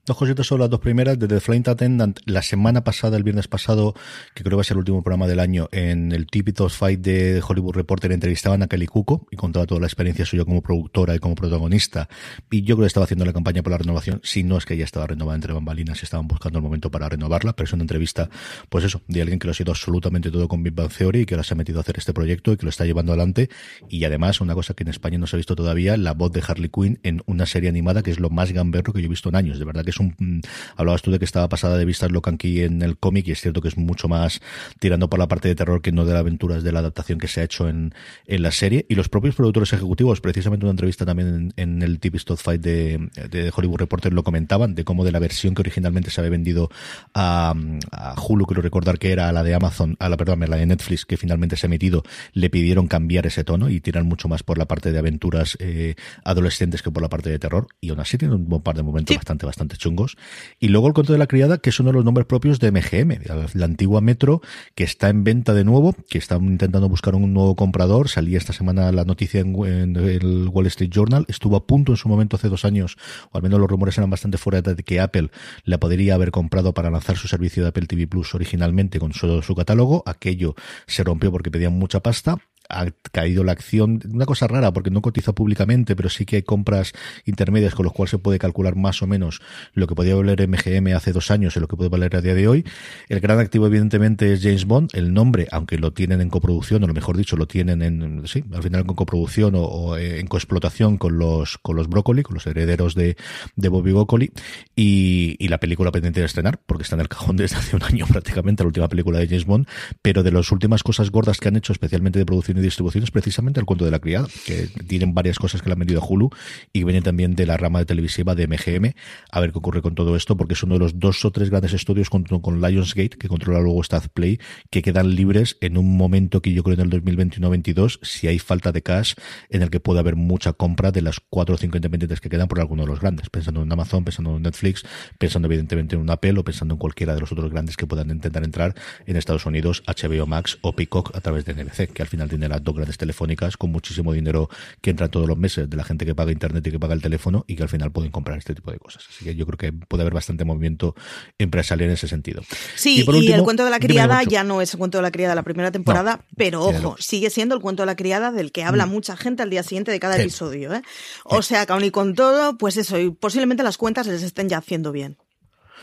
Dos cositas sobre las dos primeras. Desde Flight Attendant, la semana pasada, el viernes pasado, que creo que va a ser el último programa del año, en el Típico Fight de Hollywood Reporter entrevistaban a Kelly Cuco y contaba toda la experiencia suya como productora y como protagonista. Y yo creo que estaba haciendo la campaña por la renovación, si no es que ya estaba renovada entre bambalinas y estaban buscando el momento para renovarla, pero es una entrevista, pues eso, de alguien que lo ha sido absolutamente todo con Big Bang Theory y que ahora se ha metido a hacer este proyecto y que lo está llevando adelante. Y además, una cosa que en España no se ha visto todavía, la voz de Harley Quinn en una serie animada que es lo más gamberro que yo he visto en años. De verdad que es un Mm, hablabas tú de que estaba pasada de vista lo aquí en el cómic y es cierto que es mucho más tirando por la parte de terror que no de la aventura, de la adaptación que se ha hecho en, en la serie. Y los propios productores ejecutivos, precisamente una entrevista también en, el TV Stop Fight de, de, Hollywood Reporter lo comentaban, de cómo de la versión que originalmente se había vendido a, a Hulu, quiero recordar que era la de Amazon, a la, perdón, la de Netflix, que finalmente se ha emitido, le pidieron cambiar ese tono y tirar mucho más por la parte de aventuras eh, adolescentes que por la parte de terror. Y aún así tiene un par de momentos bastante, bastante chungos. Y luego el cuento de la criada, que es uno de los nombres propios de MGM, la antigua Metro, que está en venta de nuevo, que están intentando buscar un nuevo comprador. Salía esta semana la noticia en, el Wall Street Journal. Estuvo a punto en su momento hace dos años, o al menos los rumores eran bastante fuera de que Apple la podría haber comprado para lanzar su servicio de Apple TV Plus originalmente con solo su catálogo. Aquello se rompió porque pedían mucha pasta ha caído la acción, una cosa rara porque no cotiza públicamente, pero sí que hay compras intermedias con los cuales se puede calcular más o menos lo que podía valer MGM hace dos años y lo que puede valer a día de hoy. El gran activo evidentemente es James Bond, el nombre, aunque lo tienen en coproducción, o lo mejor dicho, lo tienen en, sí, al final con coproducción o, en coexplotación con los, con los Broccoli, con los herederos de, de Bobby Broccoli, y, y la película pendiente de estrenar, porque está en el cajón desde hace un año prácticamente, la última película de James Bond, pero de las últimas cosas gordas que han hecho, especialmente de producción y distribución es precisamente el cuento de la criada, que tienen varias cosas que le han vendido a Hulu y que vienen también de la rama de televisiva de MGM. A ver qué ocurre con todo esto, porque es uno de los dos o tres grandes estudios con, con Lionsgate, que controla luego Play, que quedan libres en un momento que yo creo en el 2021-22, si hay falta de cash, en el que puede haber mucha compra de las cuatro o cinco independientes que quedan por alguno de los grandes, pensando en Amazon, pensando en Netflix, pensando evidentemente en un Apple o pensando en cualquiera de los otros grandes que puedan intentar entrar en Estados Unidos, HBO Max o Peacock a través de NBC, que al final tiene tiene las dos grandes telefónicas con muchísimo dinero que entra todos los meses de la gente que paga internet y que paga el teléfono y que al final pueden comprar este tipo de cosas. Así que yo creo que puede haber bastante movimiento empresarial en ese sentido. Sí, y, el cuento de la criada ya no es el cuento de la criada de la primera temporada, pero ojo, sigue siendo el cuento de la criada del que habla mm. mucha gente al día siguiente de cada episodio. ¿eh? O sea, que aún y con todo, pues eso, y posiblemente las cuentas les estén ya haciendo bien.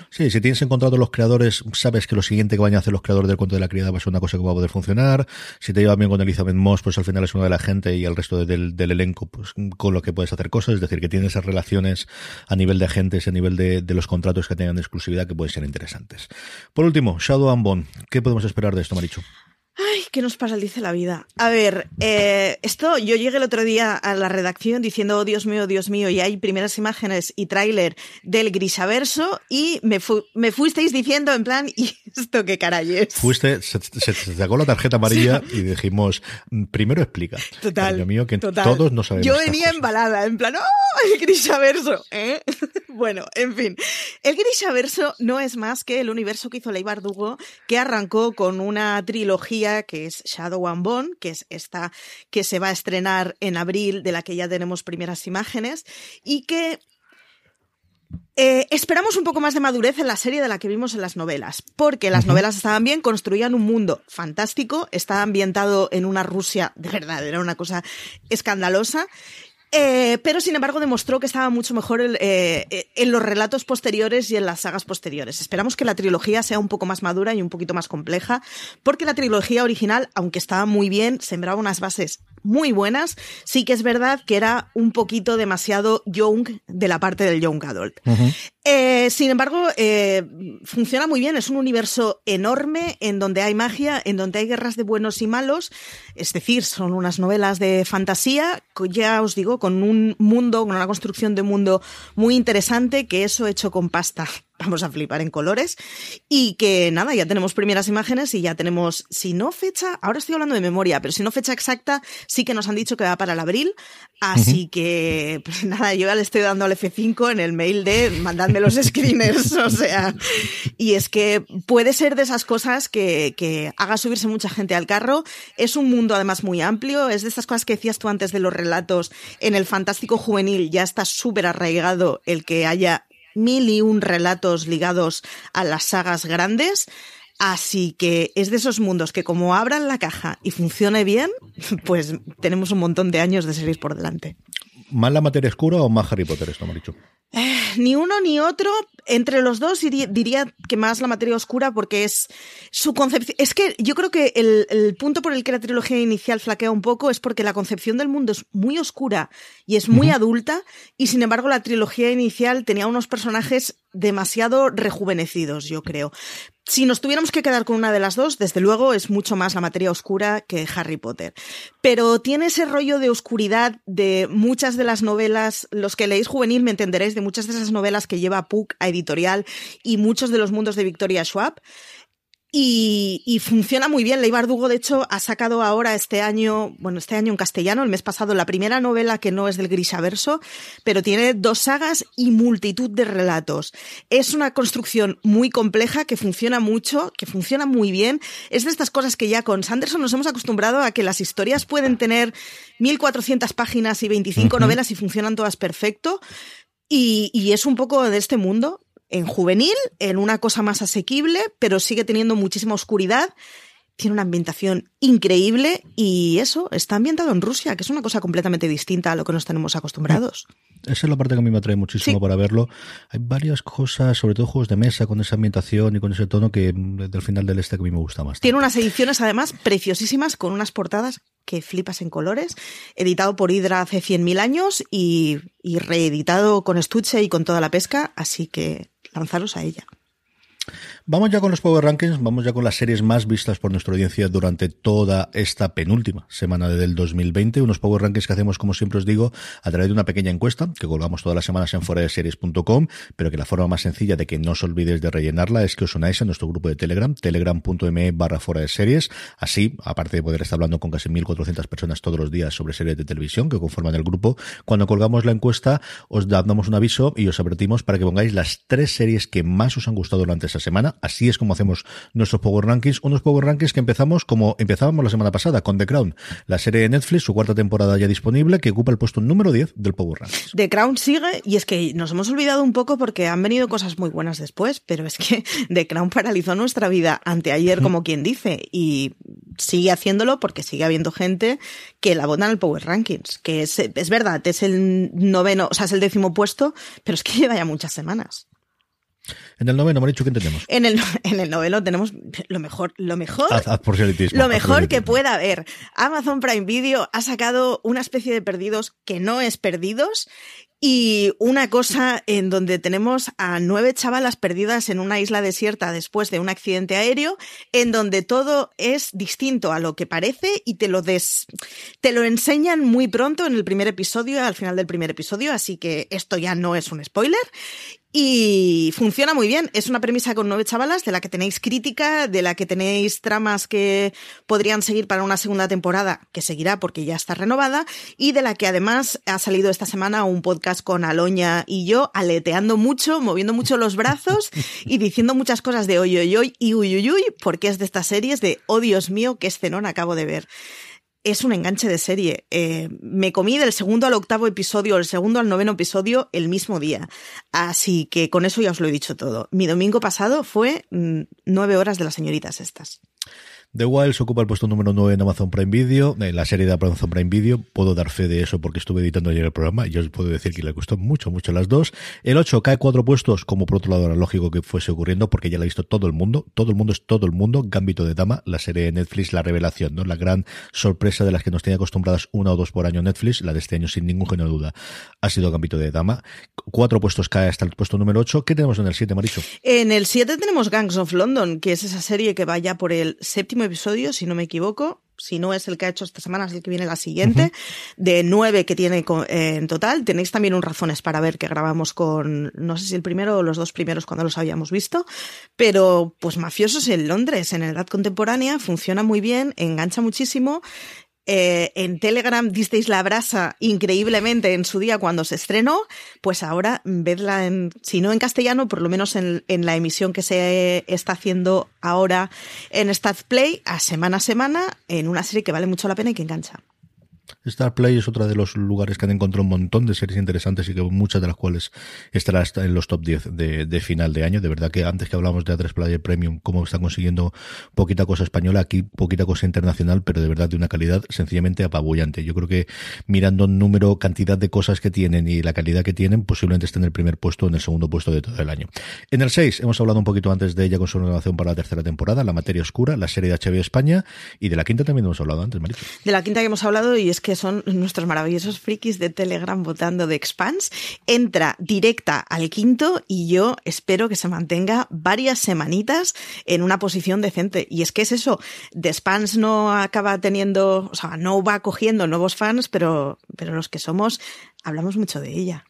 Sí, si tienes en contrato los creadores, sabes que lo siguiente que van a hacer los creadores del cuento de la criada va a ser una cosa que va a poder funcionar. Si te llevas bien con Elizabeth Moss, pues al final es una de la gente y el resto del, elenco, pues con lo que puedes hacer cosas. Es decir, que tienes esas relaciones a nivel de agentes, a nivel de, los contratos que tengan de exclusividad que pueden ser interesantes. Por último, Shadow and Bone. ¿Qué podemos esperar de esto, Marichu? Ay, ¿qué nos pasa? Dice la vida. A ver, eh, esto yo llegué el otro día a la redacción diciendo, oh, Dios mío, Dios mío, y hay primeras imágenes y tráiler del Grisaverso y me, me fuisteis diciendo en plan, ¿y esto qué caray es? Fuiste, se, sacó la tarjeta amarilla y dijimos, mm, primero explica. Total. mío, que todos no sabemos. Yo venía embalada, en plan, ¡oh, el Grisaverso! ¿eh? bueno, en fin. El Grisaverso no es más que el universo que hizo Ley Bardugo, que arrancó con una trilogía que es Shadow and Bone, que es esta que se va a estrenar en abril, de la que ya tenemos primeras imágenes, y que eh, esperamos un poco más de madurez en la serie de la que vimos en las novelas, porque las novelas estaban bien, construían un mundo fantástico, estaba ambientado en una Rusia de verdad, era una cosa escandalosa, eh, pero sin embargo demostró que estaba mucho mejor eh, en los relatos posteriores y en las sagas posteriores. Esperamos que la trilogía sea un poco más madura y un poquito más compleja, porque la trilogía original, aunque estaba muy bien, sembraba unas bases muy buenas, sí que es verdad que era un poquito demasiado young de la parte del young adult. Eh, sin embargo, eh, funciona muy bien. Es un universo enorme en donde hay magia, en donde hay guerras de buenos y malos. Es decir, son unas novelas de fantasía, ya os digo, con un mundo, con una construcción de mundo muy interesante, que eso hecho con pasta vamos a flipar en colores. Y que nada, ya tenemos primeras imágenes y ya tenemos, si no fecha, ahora estoy hablando de memoria, pero si no fecha exacta, sí que nos han dicho que va para el abril. Así que, pues nada, yo ya le estoy dando al F5 en el mail de mandadme los screeners, o sea, y es que puede ser de esas cosas que, que haga subirse mucha gente al carro. Es un mundo además muy amplio, es de estas cosas que decías tú antes de los relatos. En el fantástico juvenil ya está súper arraigado el que haya mil y un relatos ligados a las sagas grandes. Así que es de esos mundos que como abran la caja y funcione bien, pues tenemos un montón de años de series por delante. ¿Más la materia oscura o más Harry Potter esto, dicho? Eh, ni uno ni otro. Entre los dos diría que más la materia oscura porque es su concepción. Es que yo creo que el, el, punto por el que la trilogía inicial flaquea un poco es porque la concepción del mundo es muy oscura y es muy adulta y sin embargo la trilogía inicial tenía unos personajes demasiado rejuvenecidos, yo creo. Si nos tuviéramos que quedar con una de las dos, desde luego es mucho más la materia oscura que Harry Potter. Pero tiene ese rollo de oscuridad de muchas de las novelas, los que leéis juvenil me entenderéis, de muchas de esas novelas que lleva Puck a editorial y muchos de los mundos de Victoria Schwab. Y, funciona muy bien. Ley Bardugo, de hecho, ha sacado ahora este año, bueno, este año en castellano, el mes pasado, la primera novela que no es del Grisaverso, pero tiene dos sagas y multitud de relatos. Es una construcción muy compleja que funciona mucho, que funciona muy bien. Es de estas cosas que ya con Sanderson nos hemos acostumbrado a que las historias pueden tener 1400 páginas y 25 novelas y funcionan todas perfecto. Y, y es un poco de este mundo en juvenil, en una cosa más asequible, pero sigue teniendo muchísima oscuridad. Tiene una ambientación increíble y eso está ambientado en Rusia, que es una cosa completamente distinta a lo que nos tenemos acostumbrados. Esa es la parte que a mí me atrae muchísimo para verlo. Hay varias cosas, sobre todo juegos de mesa, con esa ambientación y con ese tono que del final del este que a mí me gusta más. Tiene unas ediciones además preciosísimas con unas portadas que flipas en colores, editado por Hydra hace 100.000 años y, y reeditado con estuche y con toda la pesca, así que lanzaros a ella. Vamos ya con los Power Rankings, vamos ya con las series más vistas por nuestra audiencia durante toda esta penúltima semana del 2020. Unos Power Rankings que hacemos, como siempre os digo, a través de una pequeña encuesta que colgamos todas las semanas en foradeseries.com, pero que la forma más sencilla de que no os olvidéis de rellenarla es que os unáis a nuestro grupo de Telegram, telegram.me barra fuera de series. Así, aparte de poder estar hablando con casi 1.400 personas todos los días sobre series de televisión que conforman el grupo, cuando colgamos la encuesta os damos un aviso y os advertimos para que pongáis las tres series que más os han gustado durante esa semana Así es como hacemos nuestros Power Rankings. Unos Power Rankings que empezamos como empezábamos la semana pasada, con The Crown, la serie de Netflix, su cuarta temporada ya disponible, que ocupa el puesto número 10 del Power Rankings. The Crown sigue, y es que nos hemos olvidado un poco porque han venido cosas muy buenas después, pero es que The Crown paralizó nuestra vida anteayer, como quien dice, y sigue haciéndolo porque sigue habiendo gente que la vota en el Power Rankings, que es, es verdad, es el noveno, o sea, es el décimo puesto, pero es que lleva ya muchas semanas. En el noveno, Marichu, ¿quién tenemos? En el, en el noveno tenemos lo mejor, lo mejor, Haz, haz lo mejor que pueda haber. Amazon Prime Video ha sacado una especie de perdidos que no es perdidos y una cosa en donde tenemos a nueve chavalas perdidas en una isla desierta después de un accidente aéreo, en donde todo es distinto a lo que parece y te lo des, te lo enseñan muy pronto en el primer episodio, al final del primer episodio, así que esto ya no es un spoiler. Y funciona muy bien. Es una premisa con nueve chavalas de la que tenéis crítica, de la que tenéis tramas que podrían seguir para una segunda temporada, que seguirá porque ya está renovada, y de la que además ha salido esta semana un podcast con Aloña y yo, aleteando mucho, moviendo mucho los brazos y diciendo muchas cosas de oy, oy, oy y uy, uy, uy, porque es de estas series de, oh Dios mío, qué escenón acabo de ver es un enganche de serie. Eh, me comí del segundo al octavo episodio, el segundo al noveno episodio el mismo día. Así que con eso ya os lo he dicho todo. Mi domingo pasado fue mm, nueve horas de las señoritas estas. The Wilds ocupa el puesto número 9 en Amazon Prime Video, la serie de Amazon Prime Video. Puedo dar fe de eso porque estuve editando ayer el programa y os puedo decir que le gustó mucho, mucho las dos. El 8 cae cuatro puestos, como por otro lado era lógico que fuese ocurriendo porque ya la ha visto todo el mundo. Todo el mundo es todo el mundo. Gambito de Dama, la serie de Netflix, la revelación, ¿no? La gran sorpresa de las que nos tiene acostumbradas una o dos por año Netflix, la de este año sin ningún género de duda, ha sido Gambito de Dama. Cuatro puestos cae hasta el puesto número 8. ¿Qué tenemos en el 7, Maricho? En el 7 tenemos Gangs of London, que es esa serie que va ya por el séptimo episodio, si no me equivoco. Si no es el que ha hecho esta semana, es el que viene la siguiente. De nueve que tiene eh, en total. Tenéis también un razones para ver que grabamos con, no sé si el primero o los dos primeros cuando los habíamos visto. Pero, pues mafiosos en Londres, en edad contemporánea, funciona muy bien, engancha muchísimo. Eh, en Telegram disteis la brasa increíblemente en su día cuando se estrenó, pues ahora vedla en, si no en castellano, por lo menos en, en la emisión que se está haciendo ahora en Stat Play, a semana a semana, en una serie que vale mucho la pena y que engancha. Star Play es otro de los lugares que han encontrado un montón de series interesantes y que muchas de las cuales estará en los top 10 de, final de año. De verdad que antes que hablamos de A3 Player Premium, cómo están consiguiendo poquita cosa española, aquí poquita cosa internacional, pero de verdad de una calidad sencillamente apabullante. Yo creo que mirando número, cantidad de cosas que tienen y la calidad que tienen, posiblemente estén en el primer puesto o en el segundo puesto de todo el año. En el 6 hemos hablado un poquito antes de ella con su renovación para la tercera temporada, La Materia Oscura, la serie de HBO España, y de la quinta también hemos hablado antes, Maricho. De la quinta que hemos hablado, y es que son nuestros maravillosos frikis de Telegram votando de Expans, entra directa al quinto y yo espero que se mantenga varias semanitas en una posición decente. Y es que es eso, The Expanse no acaba teniendo, o sea, no va cogiendo nuevos fans, pero, pero los que somos, hablamos mucho de ella.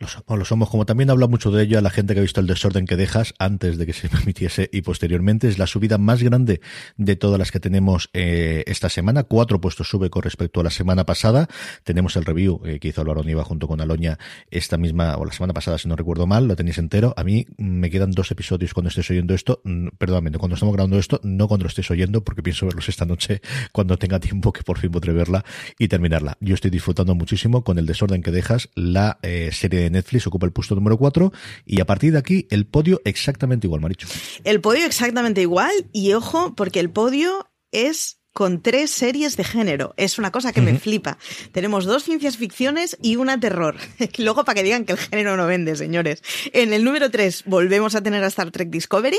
Lo somos. Como también habla mucho de ello a la gente que ha visto el desorden que dejas antes de que se permitiese y posteriormente. Es la subida más grande de todas las que tenemos eh, esta semana. Cuatro puestos sube con respecto a la semana pasada. Tenemos el review eh, que hizo Álvaro Niva junto con Aloña esta misma, o la semana pasada, si no recuerdo mal. Lo tenéis entero. A mí me quedan dos episodios cuando estés oyendo esto. Mm, Perdóname, cuando estamos grabando esto, no cuando lo estés oyendo, porque pienso verlos esta noche cuando tenga tiempo, que por fin podré verla y terminarla. Yo estoy disfrutando muchísimo con el desorden que dejas. La eh, serie de Netflix ocupa el puesto número 4 y a partir de aquí el podio exactamente igual, Maricho. El podio exactamente igual y ojo, porque el podio es con tres series de género. Es una cosa que me flipa. Tenemos dos ciencias ficciones y una terror. Luego para que digan que el género no vende, señores. En el número 3 volvemos a tener a Star Trek Discovery.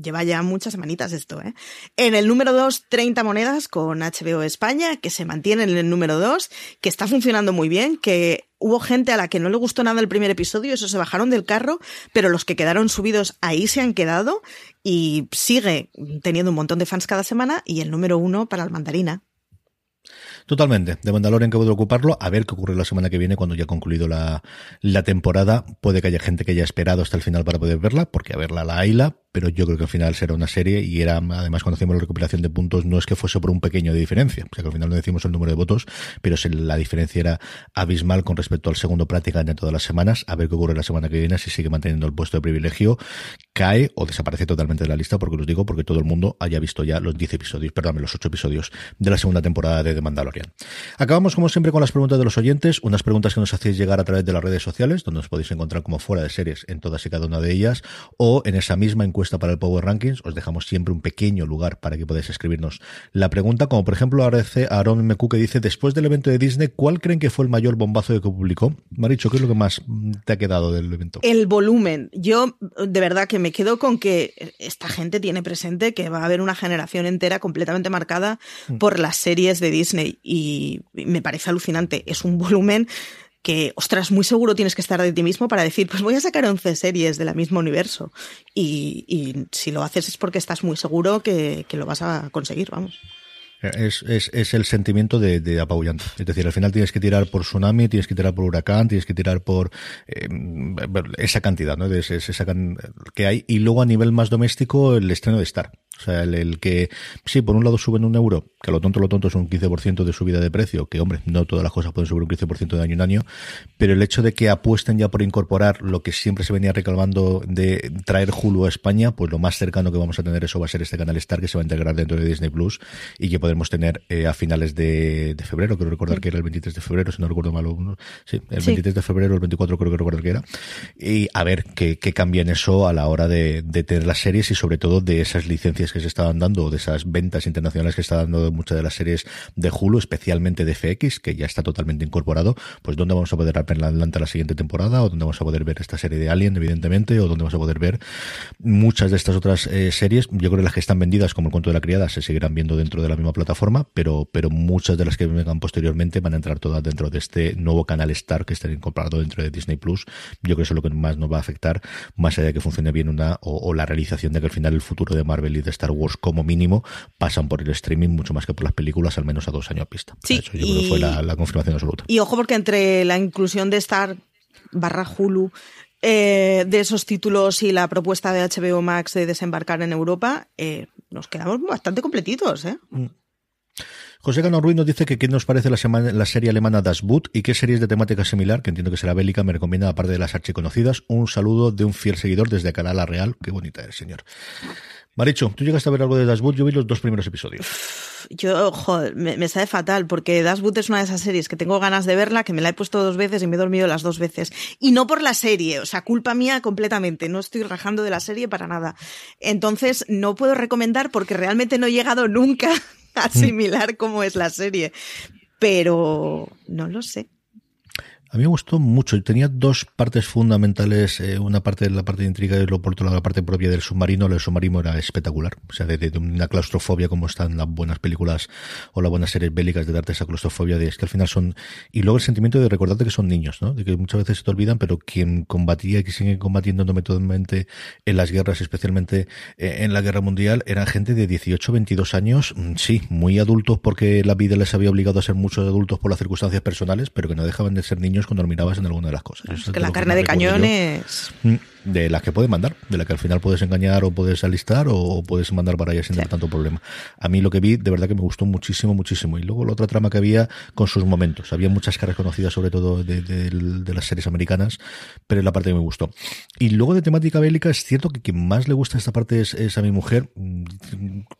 lleva ya muchas semanitas esto, ¿eh? En el número 2, 30 monedas con HBO España, que se mantiene en el número 2, que está funcionando muy bien, que hubo gente a la que no le gustó nada el primer episodio, eso se bajaron del carro, pero los que quedaron subidos ahí se han quedado y sigue teniendo un montón de fans cada semana y el número 1 para el mandarina. Totalmente. De Mandalorian que puede ocuparlo. A ver qué ocurre la semana que viene cuando ya ha concluido la, la temporada. Puede que haya gente que haya esperado hasta el final para poder verla, porque a verla la Aila, pero yo creo que al final será una serie y era, además cuando hacemos la recopilación de puntos, no es que fuese por un pequeño de diferencia. O sea que al final no decimos el número de votos, pero la diferencia era abismal con respecto al segundo práctica de todas las semanas. A ver qué ocurre la semana que viene, si sigue manteniendo el puesto de privilegio, cae o desaparece totalmente de la lista, porque os digo, porque todo el mundo haya visto ya los 10 episodios, perdón, los 8 episodios de la segunda temporada de The Mandalorian. Acabamos, como siempre, con las preguntas de los oyentes, unas preguntas que nos hacéis llegar a través de las redes sociales, donde os podéis encontrar como fuera de series en todas y cada una de ellas, o en esa misma encuesta para el Power Rankings, os dejamos siempre un pequeño lugar para que podáis escribirnos la pregunta, como por ejemplo agradece a Aaron MQ que dice, después del evento de Disney, ¿cuál creen que fue el mayor bombazo que publicó? Maricho, ¿qué es lo que más te ha quedado del evento? El volumen. Yo, de verdad, que me quedo con que esta gente tiene presente que va a haber una generación entera completamente marcada mm. por las series de Disney y me parece alucinante. Es un volumen que, ostras, muy seguro tienes que estar de ti mismo para decir, pues voy a sacar 11 series de la mismo universo. Y, si lo haces es porque estás muy seguro que, que lo vas a conseguir, vamos. Es, es, es, el sentimiento de, de, apabullante. Es decir, al final tienes que tirar por tsunami, tienes que tirar por huracán, tienes que tirar por eh, esa cantidad, ¿no? De, esa, que hay. Y luego a nivel más doméstico, el estreno de Star. O sea, el, que, sí, por un lado suben un euro, que lo tonto, lo tonto es un 15% de subida de precio, que hombre, no todas las cosas pueden subir un 15% de año en año, pero el hecho de que apuesten ya por incorporar lo que siempre se venía reclamando de traer Hulu a España, pues lo más cercano que vamos a tener eso va a ser este canal Star que se va a integrar dentro de Disney Plus y que podemos tener eh, a finales de, febrero, creo recordar que era el 23 de febrero, si no recuerdo mal, sí, el 23 de febrero, el 24 creo que recordar que era, y a ver qué, qué cambia en eso a la hora de, de tener las series y sobre todo de esas licencias que se estaban dando, de esas ventas internacionales que está dando muchas de las series de Hulu, especialmente de FX, que ya está totalmente incorporado, pues dónde vamos a poder ver adelante la siguiente temporada, o dónde vamos a poder ver esta serie de Alien, evidentemente, o dónde vamos a poder ver muchas de estas otras eh, series. Yo creo que las que están vendidas, como el cuento de la criada, se seguirán viendo dentro de la misma plataforma, pero, pero muchas de las que vengan posteriormente van a entrar todas dentro de este nuevo canal Star que está incorporado dentro de Disney Plus. Yo creo que eso es lo que más nos va a afectar, más allá de que funcione bien una, o, o la realización de que al final el futuro de Marvel y de Star Wars como mínimo pasan por el streaming mucho más que por las películas, al menos a dos años a pista. Sí, yo creo que fue la, confirmación absoluta. Y ojo porque entre la inclusión de Star barra Hulu eh, de esos títulos y la propuesta de HBO Max de desembarcar en Europa, eh, nos quedamos bastante completitos. ¿eh? Mm. José Cano Ruiz nos dice que qué nos parece la, serie alemana Das Boot y qué series de temática similar, que entiendo que será bélica, me recomienda, aparte de las archiconocidas. Un saludo de un fiel seguidor desde Canal Real. Qué bonita es, señor. Maricho, ¿tú llegaste a ver algo de Das Boot? Yo vi los dos primeros episodios. Yo, joder, me, me sabe fatal, porque Das Boot es una de esas series que tengo ganas de verla, que me la he puesto dos veces y me he dormido las dos veces. Y no por la serie, o sea, culpa mía completamente, no estoy rajando de la serie para nada. Entonces, no puedo recomendar porque realmente no he llegado nunca asimilar cómo es la serie. Pero no lo sé. A mí me gustó mucho. Tenía dos partes fundamentales. Eh, una parte de la parte de intriga otro lado la parte propia del submarino. El submarino era espectacular. O sea, de, una claustrofobia como están las buenas películas o las buenas series bélicas de darte esa claustrofobia de es que al final son... Y luego el sentimiento de recordarte que son niños, ¿no? De que muchas veces se te olvidan, pero quien combatía y que sigue combatiendo metodamente en las guerras, especialmente eh, en la guerra mundial, eran gente de 18, 22 años, mm, sí, muy adultos porque la vida les había obligado a ser muchos adultos por las circunstancias personales, pero que no dejaban de ser niños cuando lo mirabas en alguna de las cosas. Es que la carne de cañones mm, de las que puedes mandar, de la que al final puedes engañar o puedes alistar o puedes mandar para allá sin tener tanto problema. A mí lo que vi, de verdad que me gustó muchísimo, muchísimo. Y luego la otra trama que había con sus momentos. Había muchas caras conocidas, sobre todo de, de, las series americanas, pero es la parte que me gustó. Y luego de temática bélica, es cierto que quien más le gusta esta parte es, a mi mujer.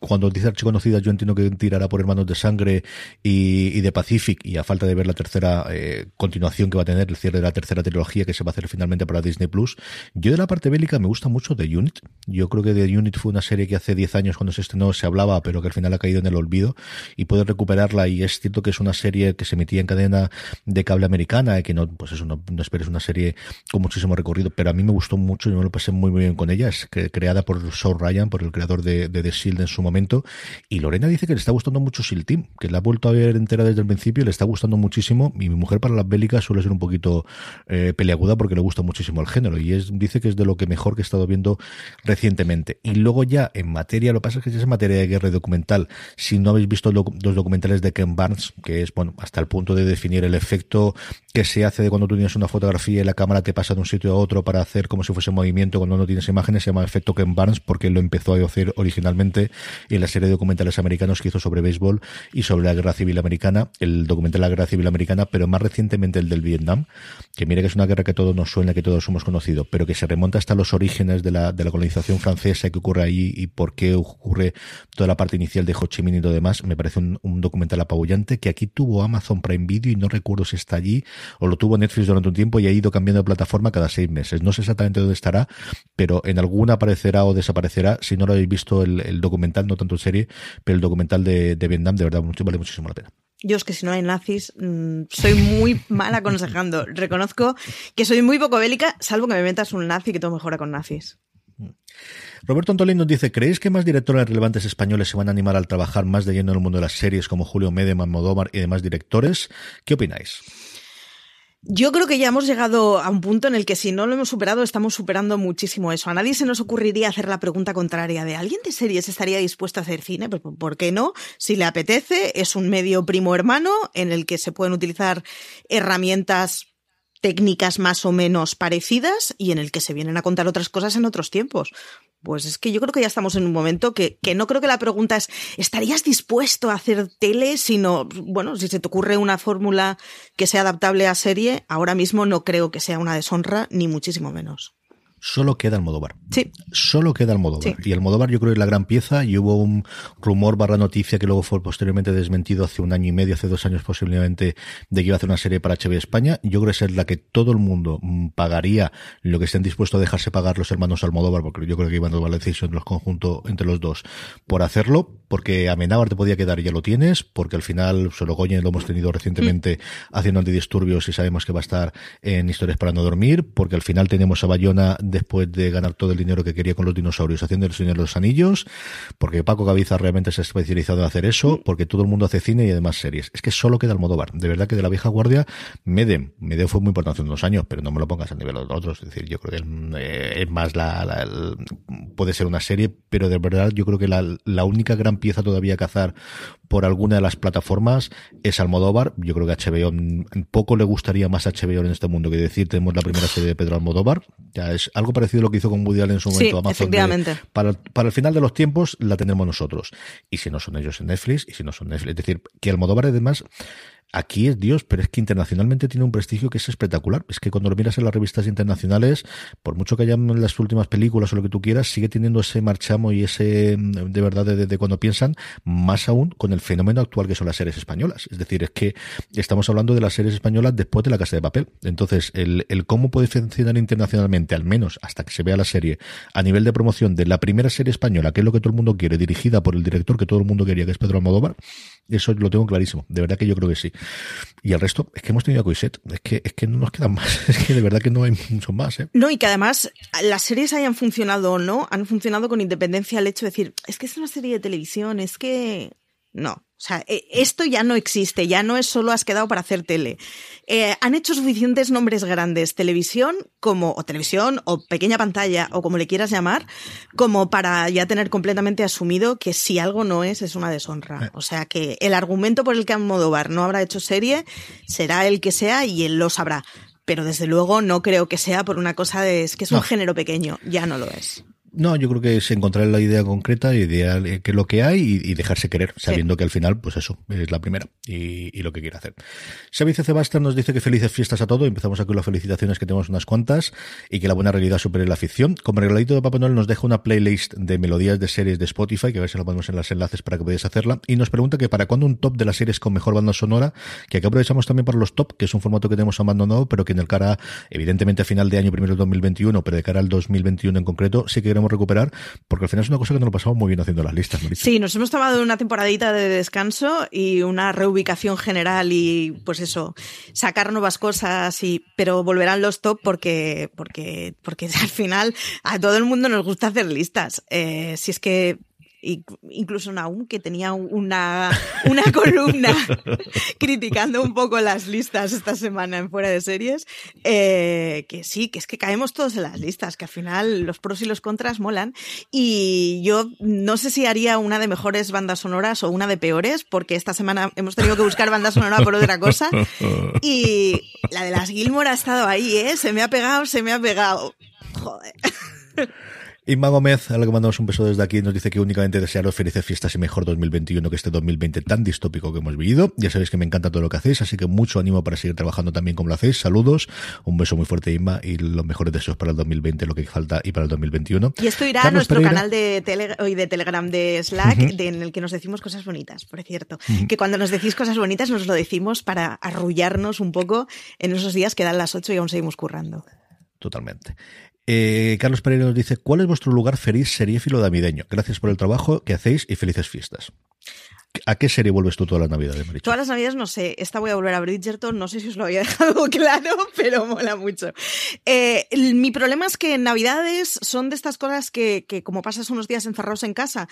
Cuando dice archiconocida, yo entiendo que tirará por Hermanos de Sangre y, y de Pacific, y a falta de ver la tercera eh, continuación que va a tener, el cierre de la tercera trilogía que se va a hacer finalmente para Disney Plus, yo de la parte bélica me gusta mucho The Unit. Yo creo que The Unit fue una serie que hace 10 años cuando se estrenó se hablaba, pero que al final ha caído en el olvido y puede recuperarla. Y es cierto que es una serie que se emitía en cadena de cable americana, y que no, pues eso, no, no esperes una serie con muchísimo recorrido, pero a mí me gustó mucho y me lo pasé muy, muy bien con ella. Es creada por Saul Ryan, por el creador de, The Shield en su momento. Y Lorena dice que le está gustando mucho Shield Team, que la ha vuelto a ver entera desde el principio le está gustando muchísimo. Y mi mujer para las bélicas suele ser un poquito eh, peleaguda porque le gusta muchísimo el género. Y es, dice que es de lo que mejor que he estado viendo recientemente. Y luego ya en materia, lo que pasa es que es en materia de guerra documental. Si no habéis visto los documentales de Ken Barnes, que es, bueno, hasta el punto de definir el efecto que se hace de cuando tú tienes una fotografía y la cámara te pasa de un sitio a otro para hacer como si fuese movimiento cuando no tienes imágenes, se llama efecto Ken Barnes porque lo empezó a hacer originalmente en la serie de documentales americanos que hizo sobre béisbol y sobre la guerra civil americana, el documental de la guerra civil americana, pero más recientemente el del Vietnam, que mire que es una guerra que todos nos suena, que todos hemos conocido, pero que se remonta hasta los orígenes de la, de la colonización francesa que ocurre ahí y por qué ocurre toda la parte inicial de Ho Chi Minh y todo demás, me parece un, documental apabullante que aquí tuvo Amazon Prime Video y no recuerdo si está allí o lo tuvo Netflix durante un tiempo y ha ido cambiando de plataforma cada seis meses. No sé exactamente dónde estará, pero en alguna aparecerá o desaparecerá. Si no lo habéis visto el, documental, no tanto en serie, pero el documental de, de Vietnam, de verdad, vale muchísimo la pena. Yo es que si no hay nazis, mm, soy muy mal aconsejando. Reconozco que soy muy poco bélica, salvo que me metas un nazi que todo mejora con nazis. Roberto Antolín nos dice, ¿creéis que más directores relevantes españoles se van a animar al trabajar más de lleno en el mundo de las series como Julio Medeman, Modóvar y demás directores? ¿Qué opináis? Yo creo que ya hemos llegado a un punto en el que si no lo hemos superado, estamos superando muchísimo eso. A nadie se nos ocurriría hacer la pregunta contraria de ¿alguien de series estaría dispuesto a hacer cine? Pues, ¿Por qué no? Si le apetece, es un medio primo hermano en el que se pueden utilizar herramientas técnicas más o menos parecidas y en el que se vienen a contar otras cosas en otros tiempos. Pues es que yo creo que ya estamos en un momento que, que, no creo que la pregunta es ¿estarías dispuesto a hacer tele? Sino, bueno, si se te ocurre una fórmula que sea adaptable a serie, ahora mismo no creo que sea una deshonra, ni muchísimo menos solo queda el Modóvar. Sí. Solo queda el Modóvar. Y el Modóvar yo creo que es la gran pieza y hubo un rumor barra noticia que luego fue posteriormente desmentido hace un año y medio, hace dos años posiblemente, de que iba a hacer una serie para HBO España. Yo creo que es la que todo el mundo mm, pagaría lo que estén dispuestos a dejarse pagar los hermanos Almodóvar, porque yo creo que iban a tomar la decisión los conjuntos entre los dos por hacerlo, porque Amenábar te podía quedar y ya lo tienes, porque al final Sorogoyen lo hemos tenido recientemente mm. haciendo antidisturbios y sabemos que va a estar en Historias para no dormir, porque al final tenemos a Bayona después de ganar todo el dinero que quería con los dinosaurios haciendo el Señor de los Anillos, porque Paco Gaviza realmente se ha especializado en hacer eso, porque todo el mundo hace cine y además series. Es que solo queda el Modóvar. De verdad que de la vieja guardia, Medem, Medem fue muy importante en unos años, pero no me lo pongas a nivel de los otros. Es decir, yo creo que eh, es más la, puede ser una serie, pero de verdad yo creo que la, la única gran pieza todavía a cazar por alguna de las plataformas es Almodóvar. Yo creo que HBO poco le gustaría más a HBO en este mundo que decir tenemos la primera serie de Pedro Almodóvar. Ya es algo parecido a lo que hizo con Woody Allen en su momento Amazon. para, para el final de los tiempos la tendremos nosotros. Y si no son ellos en Netflix, y si no son Netflix. Es decir, que Almodóvar además aquí es Dios, pero es que internacionalmente tiene un prestigio que es espectacular. Es que cuando lo miras en las revistas internacionales, por mucho que hayan las últimas películas o lo que tú quieras, sigue teniendo ese marchamo y ese, mm, de verdad, de, cuando piensan, más aún con el fenómeno actual que son las series españolas. Es decir, es que estamos hablando de las series españolas después de la Casa de Papel. Entonces, el, el cómo puede funcionar internacionalmente, al menos hasta que se vea la serie, a nivel de promoción de la primera serie española, que es lo que todo el mundo quiere, dirigida por el director que todo el mundo quería, que es Pedro Almodóvar, eso lo tengo clarísimo. De verdad que yo creo que sí. Y el resto, es que hemos tenido a Coiset. Es que, es que no nos quedan más. Es que de verdad que no hay mucho más. ¿eh? No, y que además las series hayan funcionado o no, han funcionado con independencia al hecho de decir, es que es una serie de televisión, es que. No. O sea, e, esto ya no existe, ya no es solo has quedado para hacer tele. Eh, han hecho suficientes nombres grandes, televisión como, o televisión, o pequeña pantalla, o como le quieras llamar, como para ya tener completamente asumido que si algo no es, es una deshonra. Eh. O sea que el argumento por el que Almodóvar no habrá hecho serie será el que sea y él lo sabrá. Pero desde luego no creo que sea por una cosa de es que es un género pequeño, ya no lo es. No, yo creo que es encontrar la idea concreta, idea que es lo que hay y, dejarse querer, sabiendo que al final, pues eso, es la primera y, lo que quiere hacer. Xavice Sebastián nos dice que felices fiestas a todo. Empezamos aquí con las felicitaciones que tenemos unas cuantas y que la buena realidad supere la ficción. Como regalito de Papá Noel nos deja una playlist de melodías de series de Spotify, que a ver si la ponemos en los enlaces para que podáis hacerla. Y nos pregunta que para cuándo un top de las series con mejor banda sonora, que aquí aprovechamos también para los top, que es un formato que tenemos abandonado, pero que en el cara, evidentemente a final de año, primero del 2021, pero de cara al 2021 en concreto, sí que queremos recuperar, porque al final es una cosa que nos lo pasamos muy bien haciendo las listas. Sí, nos hemos tomado una temporadita de descanso y una reubicación general y pues eso, sacar nuevas cosas y pero volverán los top porque porque porque al final a todo el mundo nos gusta hacer listas. Eh, si es que incluso Naum, que tenía una, una columna criticando un poco las listas esta semana en fuera de series, eh, que sí, que es que caemos todos en las listas, que al final los pros y los contras molan. Y yo no sé si haría una de mejores bandas sonoras o una de peores, porque esta semana hemos tenido que buscar banda sonora por otra cosa. Y la de las Gilmore ha estado ahí, ¿eh? Se me ha pegado, se me ha pegado. Joder. Inma Gómez, a la que mandamos un beso desde aquí, nos dice que únicamente desearos felices fiestas y mejor 2021 que este 2020 tan distópico que hemos vivido. Ya sabéis que me encanta todo lo que hacéis, así que mucho ánimo para seguir trabajando también como lo hacéis. Saludos, un beso muy fuerte, Inma, y los mejores deseos para el 2020, lo que falta, y para el 2021. Y esto irá a nuestro canal de, de Telegram de Slack, en el que nos decimos cosas bonitas, por cierto. Que cuando nos decís cosas bonitas, nos lo decimos para arrullarnos un poco en esos días que dan las 8 y aún seguimos currando. Totalmente. Eh, Carlos Pereira nos dice, ¿cuál es vuestro lugar feliz seriéfilo navideño? Gracias por el trabajo que hacéis y felices fiestas. ¿A qué serie vuelves tú todas las navidades, Marichu? Todas las navidades no sé. Esta voy a volver a Bridgerton. No sé si os lo había dejado claro, pero mola mucho. Eh, mi problema es que en navidades son de estas cosas que, que como pasas unos días encerrados en casa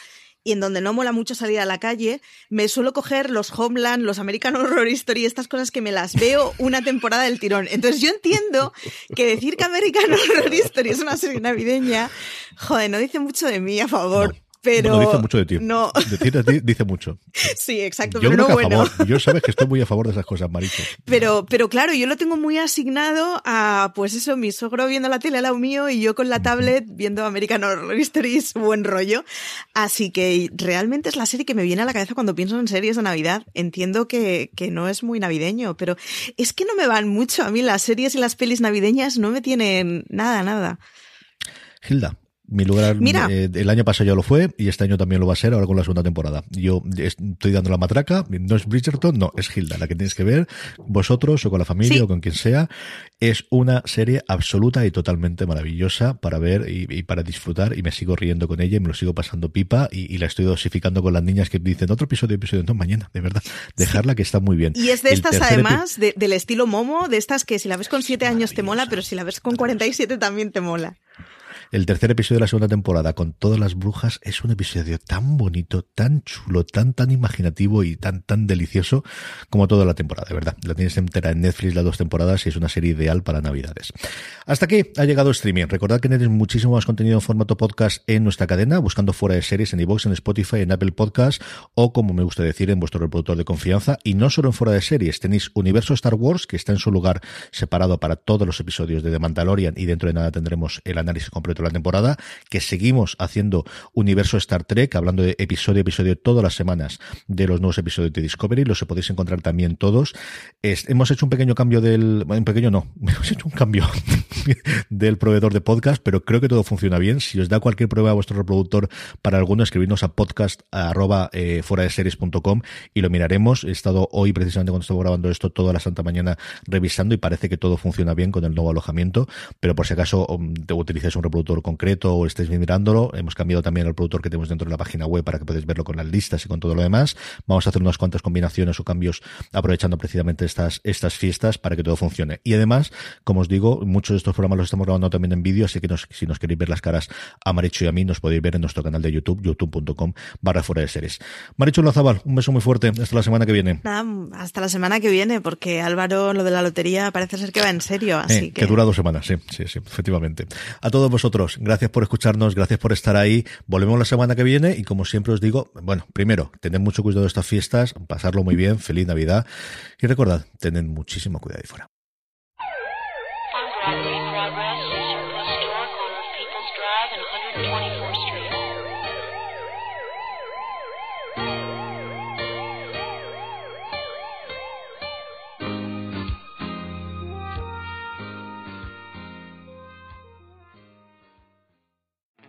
y en donde no mola mucho salir a la calle, me suelo coger los Homeland, los American Horror Story, estas cosas que me las veo una temporada del tirón. Entonces yo entiendo que decir que American Horror Story es una serie navideña, joder, no dice mucho de mí a favor. Pero no dice mucho de ti. No. A ti dice mucho. Sí, exacto. Yo pero creo no que a bueno. favor. Yo sabes que estoy muy a favor de esas cosas, Maricho. Pero, pero claro, yo lo tengo muy asignado a, pues eso, mi sogro viendo la tele al lado mío y yo con la tablet viendo American Horror Stories, buen rollo. Así que realmente es la serie que me viene a la cabeza cuando pienso en series de Navidad. Entiendo que, que no es muy navideño, pero es que no me van mucho. A mí las series y las pelis navideñas no me tienen nada, nada. Hilda, mi lugar Mira. eh, el año pasado ya lo fue y este año también lo va a ser ahora con la segunda temporada. Yo estoy dando la matraca, no es Bridgerton, no, es Hilda, la que tienes que ver vosotros o con la familia Sí. o con quien sea. Es una serie absoluta y totalmente maravillosa para ver y, y para disfrutar y me sigo riendo con ella y me lo sigo pasando pipa y, y la estoy dosificando con las niñas que dicen otro episodio, episodio, no, mañana, de verdad, dejarla que está muy bien. Y es de El estas, además, de- del estilo Momo, de estas que si la ves con 7 años te mola, pero si la ves con 47 también te mola. El tercer episodio de la segunda temporada con todas las brujas es un episodio tan bonito, tan chulo, tan tan imaginativo y tan tan delicioso como toda la temporada, de verdad. La tienes entera en Netflix las dos temporadas y es una serie ideal para Navidades. Hasta aquí ha llegado streaming. Recordad que tenéis muchísimo más contenido en formato podcast en nuestra cadena, buscando fuera de series en iVoox, en Spotify, en Apple Podcast o como me gusta decir en vuestro reproductor de confianza. Y no solo en fuera de series, tenéis Universo Star Wars, que está en su lugar separado para todos los episodios de The Mandalorian y dentro de nada tendremos el análisis completo la temporada, que seguimos haciendo Universo Star Trek, hablando de episodio a episodio todas las semanas de los nuevos episodios de Discovery, los podéis encontrar también todos. Hemos hecho un pequeño cambio del, un pequeño no, hemos hecho un cambio del proveedor de podcast, pero creo que todo funciona bien. Si os da cualquier prueba a vuestro reproductor para alguno, escribirnos a podcast arroba, eh, fuera de series.com y lo miraremos. He estado hoy, precisamente cuando estaba grabando esto, toda la santa mañana revisando y parece que todo funciona bien con el nuevo alojamiento, pero por si acaso um, te utilizáis un reproductor concreto o estéis mirándolo, hemos cambiado también el reproductor que tenemos dentro de la página web para que podáis verlo con las listas y con todo lo demás. Vamos a hacer unas cuantas combinaciones o cambios aprovechando precisamente estas, estas fiestas para que todo funcione. Y además, como os digo, muchos de estos programas los estamos grabando también en vídeo, así que nos- si nos queréis ver las caras a Maricho y a mí, nos podéis ver en nuestro canal de YouTube, youtube.com barra fuera de series. Maricho Lazabal, un beso muy fuerte. Hasta la semana que viene. Nada, hasta la semana que viene, porque Álvaro, lo de la lotería parece ser que va en serio, así Eh, que... dura dos semanas, sí, sí, sí, efectivamente. A todos vosotros, gracias por escucharnos, gracias por estar ahí. Volvemos la semana que viene y como siempre os digo, bueno, primero, tened mucho cuidado de estas fiestas, pasarlo muy bien, feliz Navidad y recordad, tened muchísimo cuidado ahí fuera.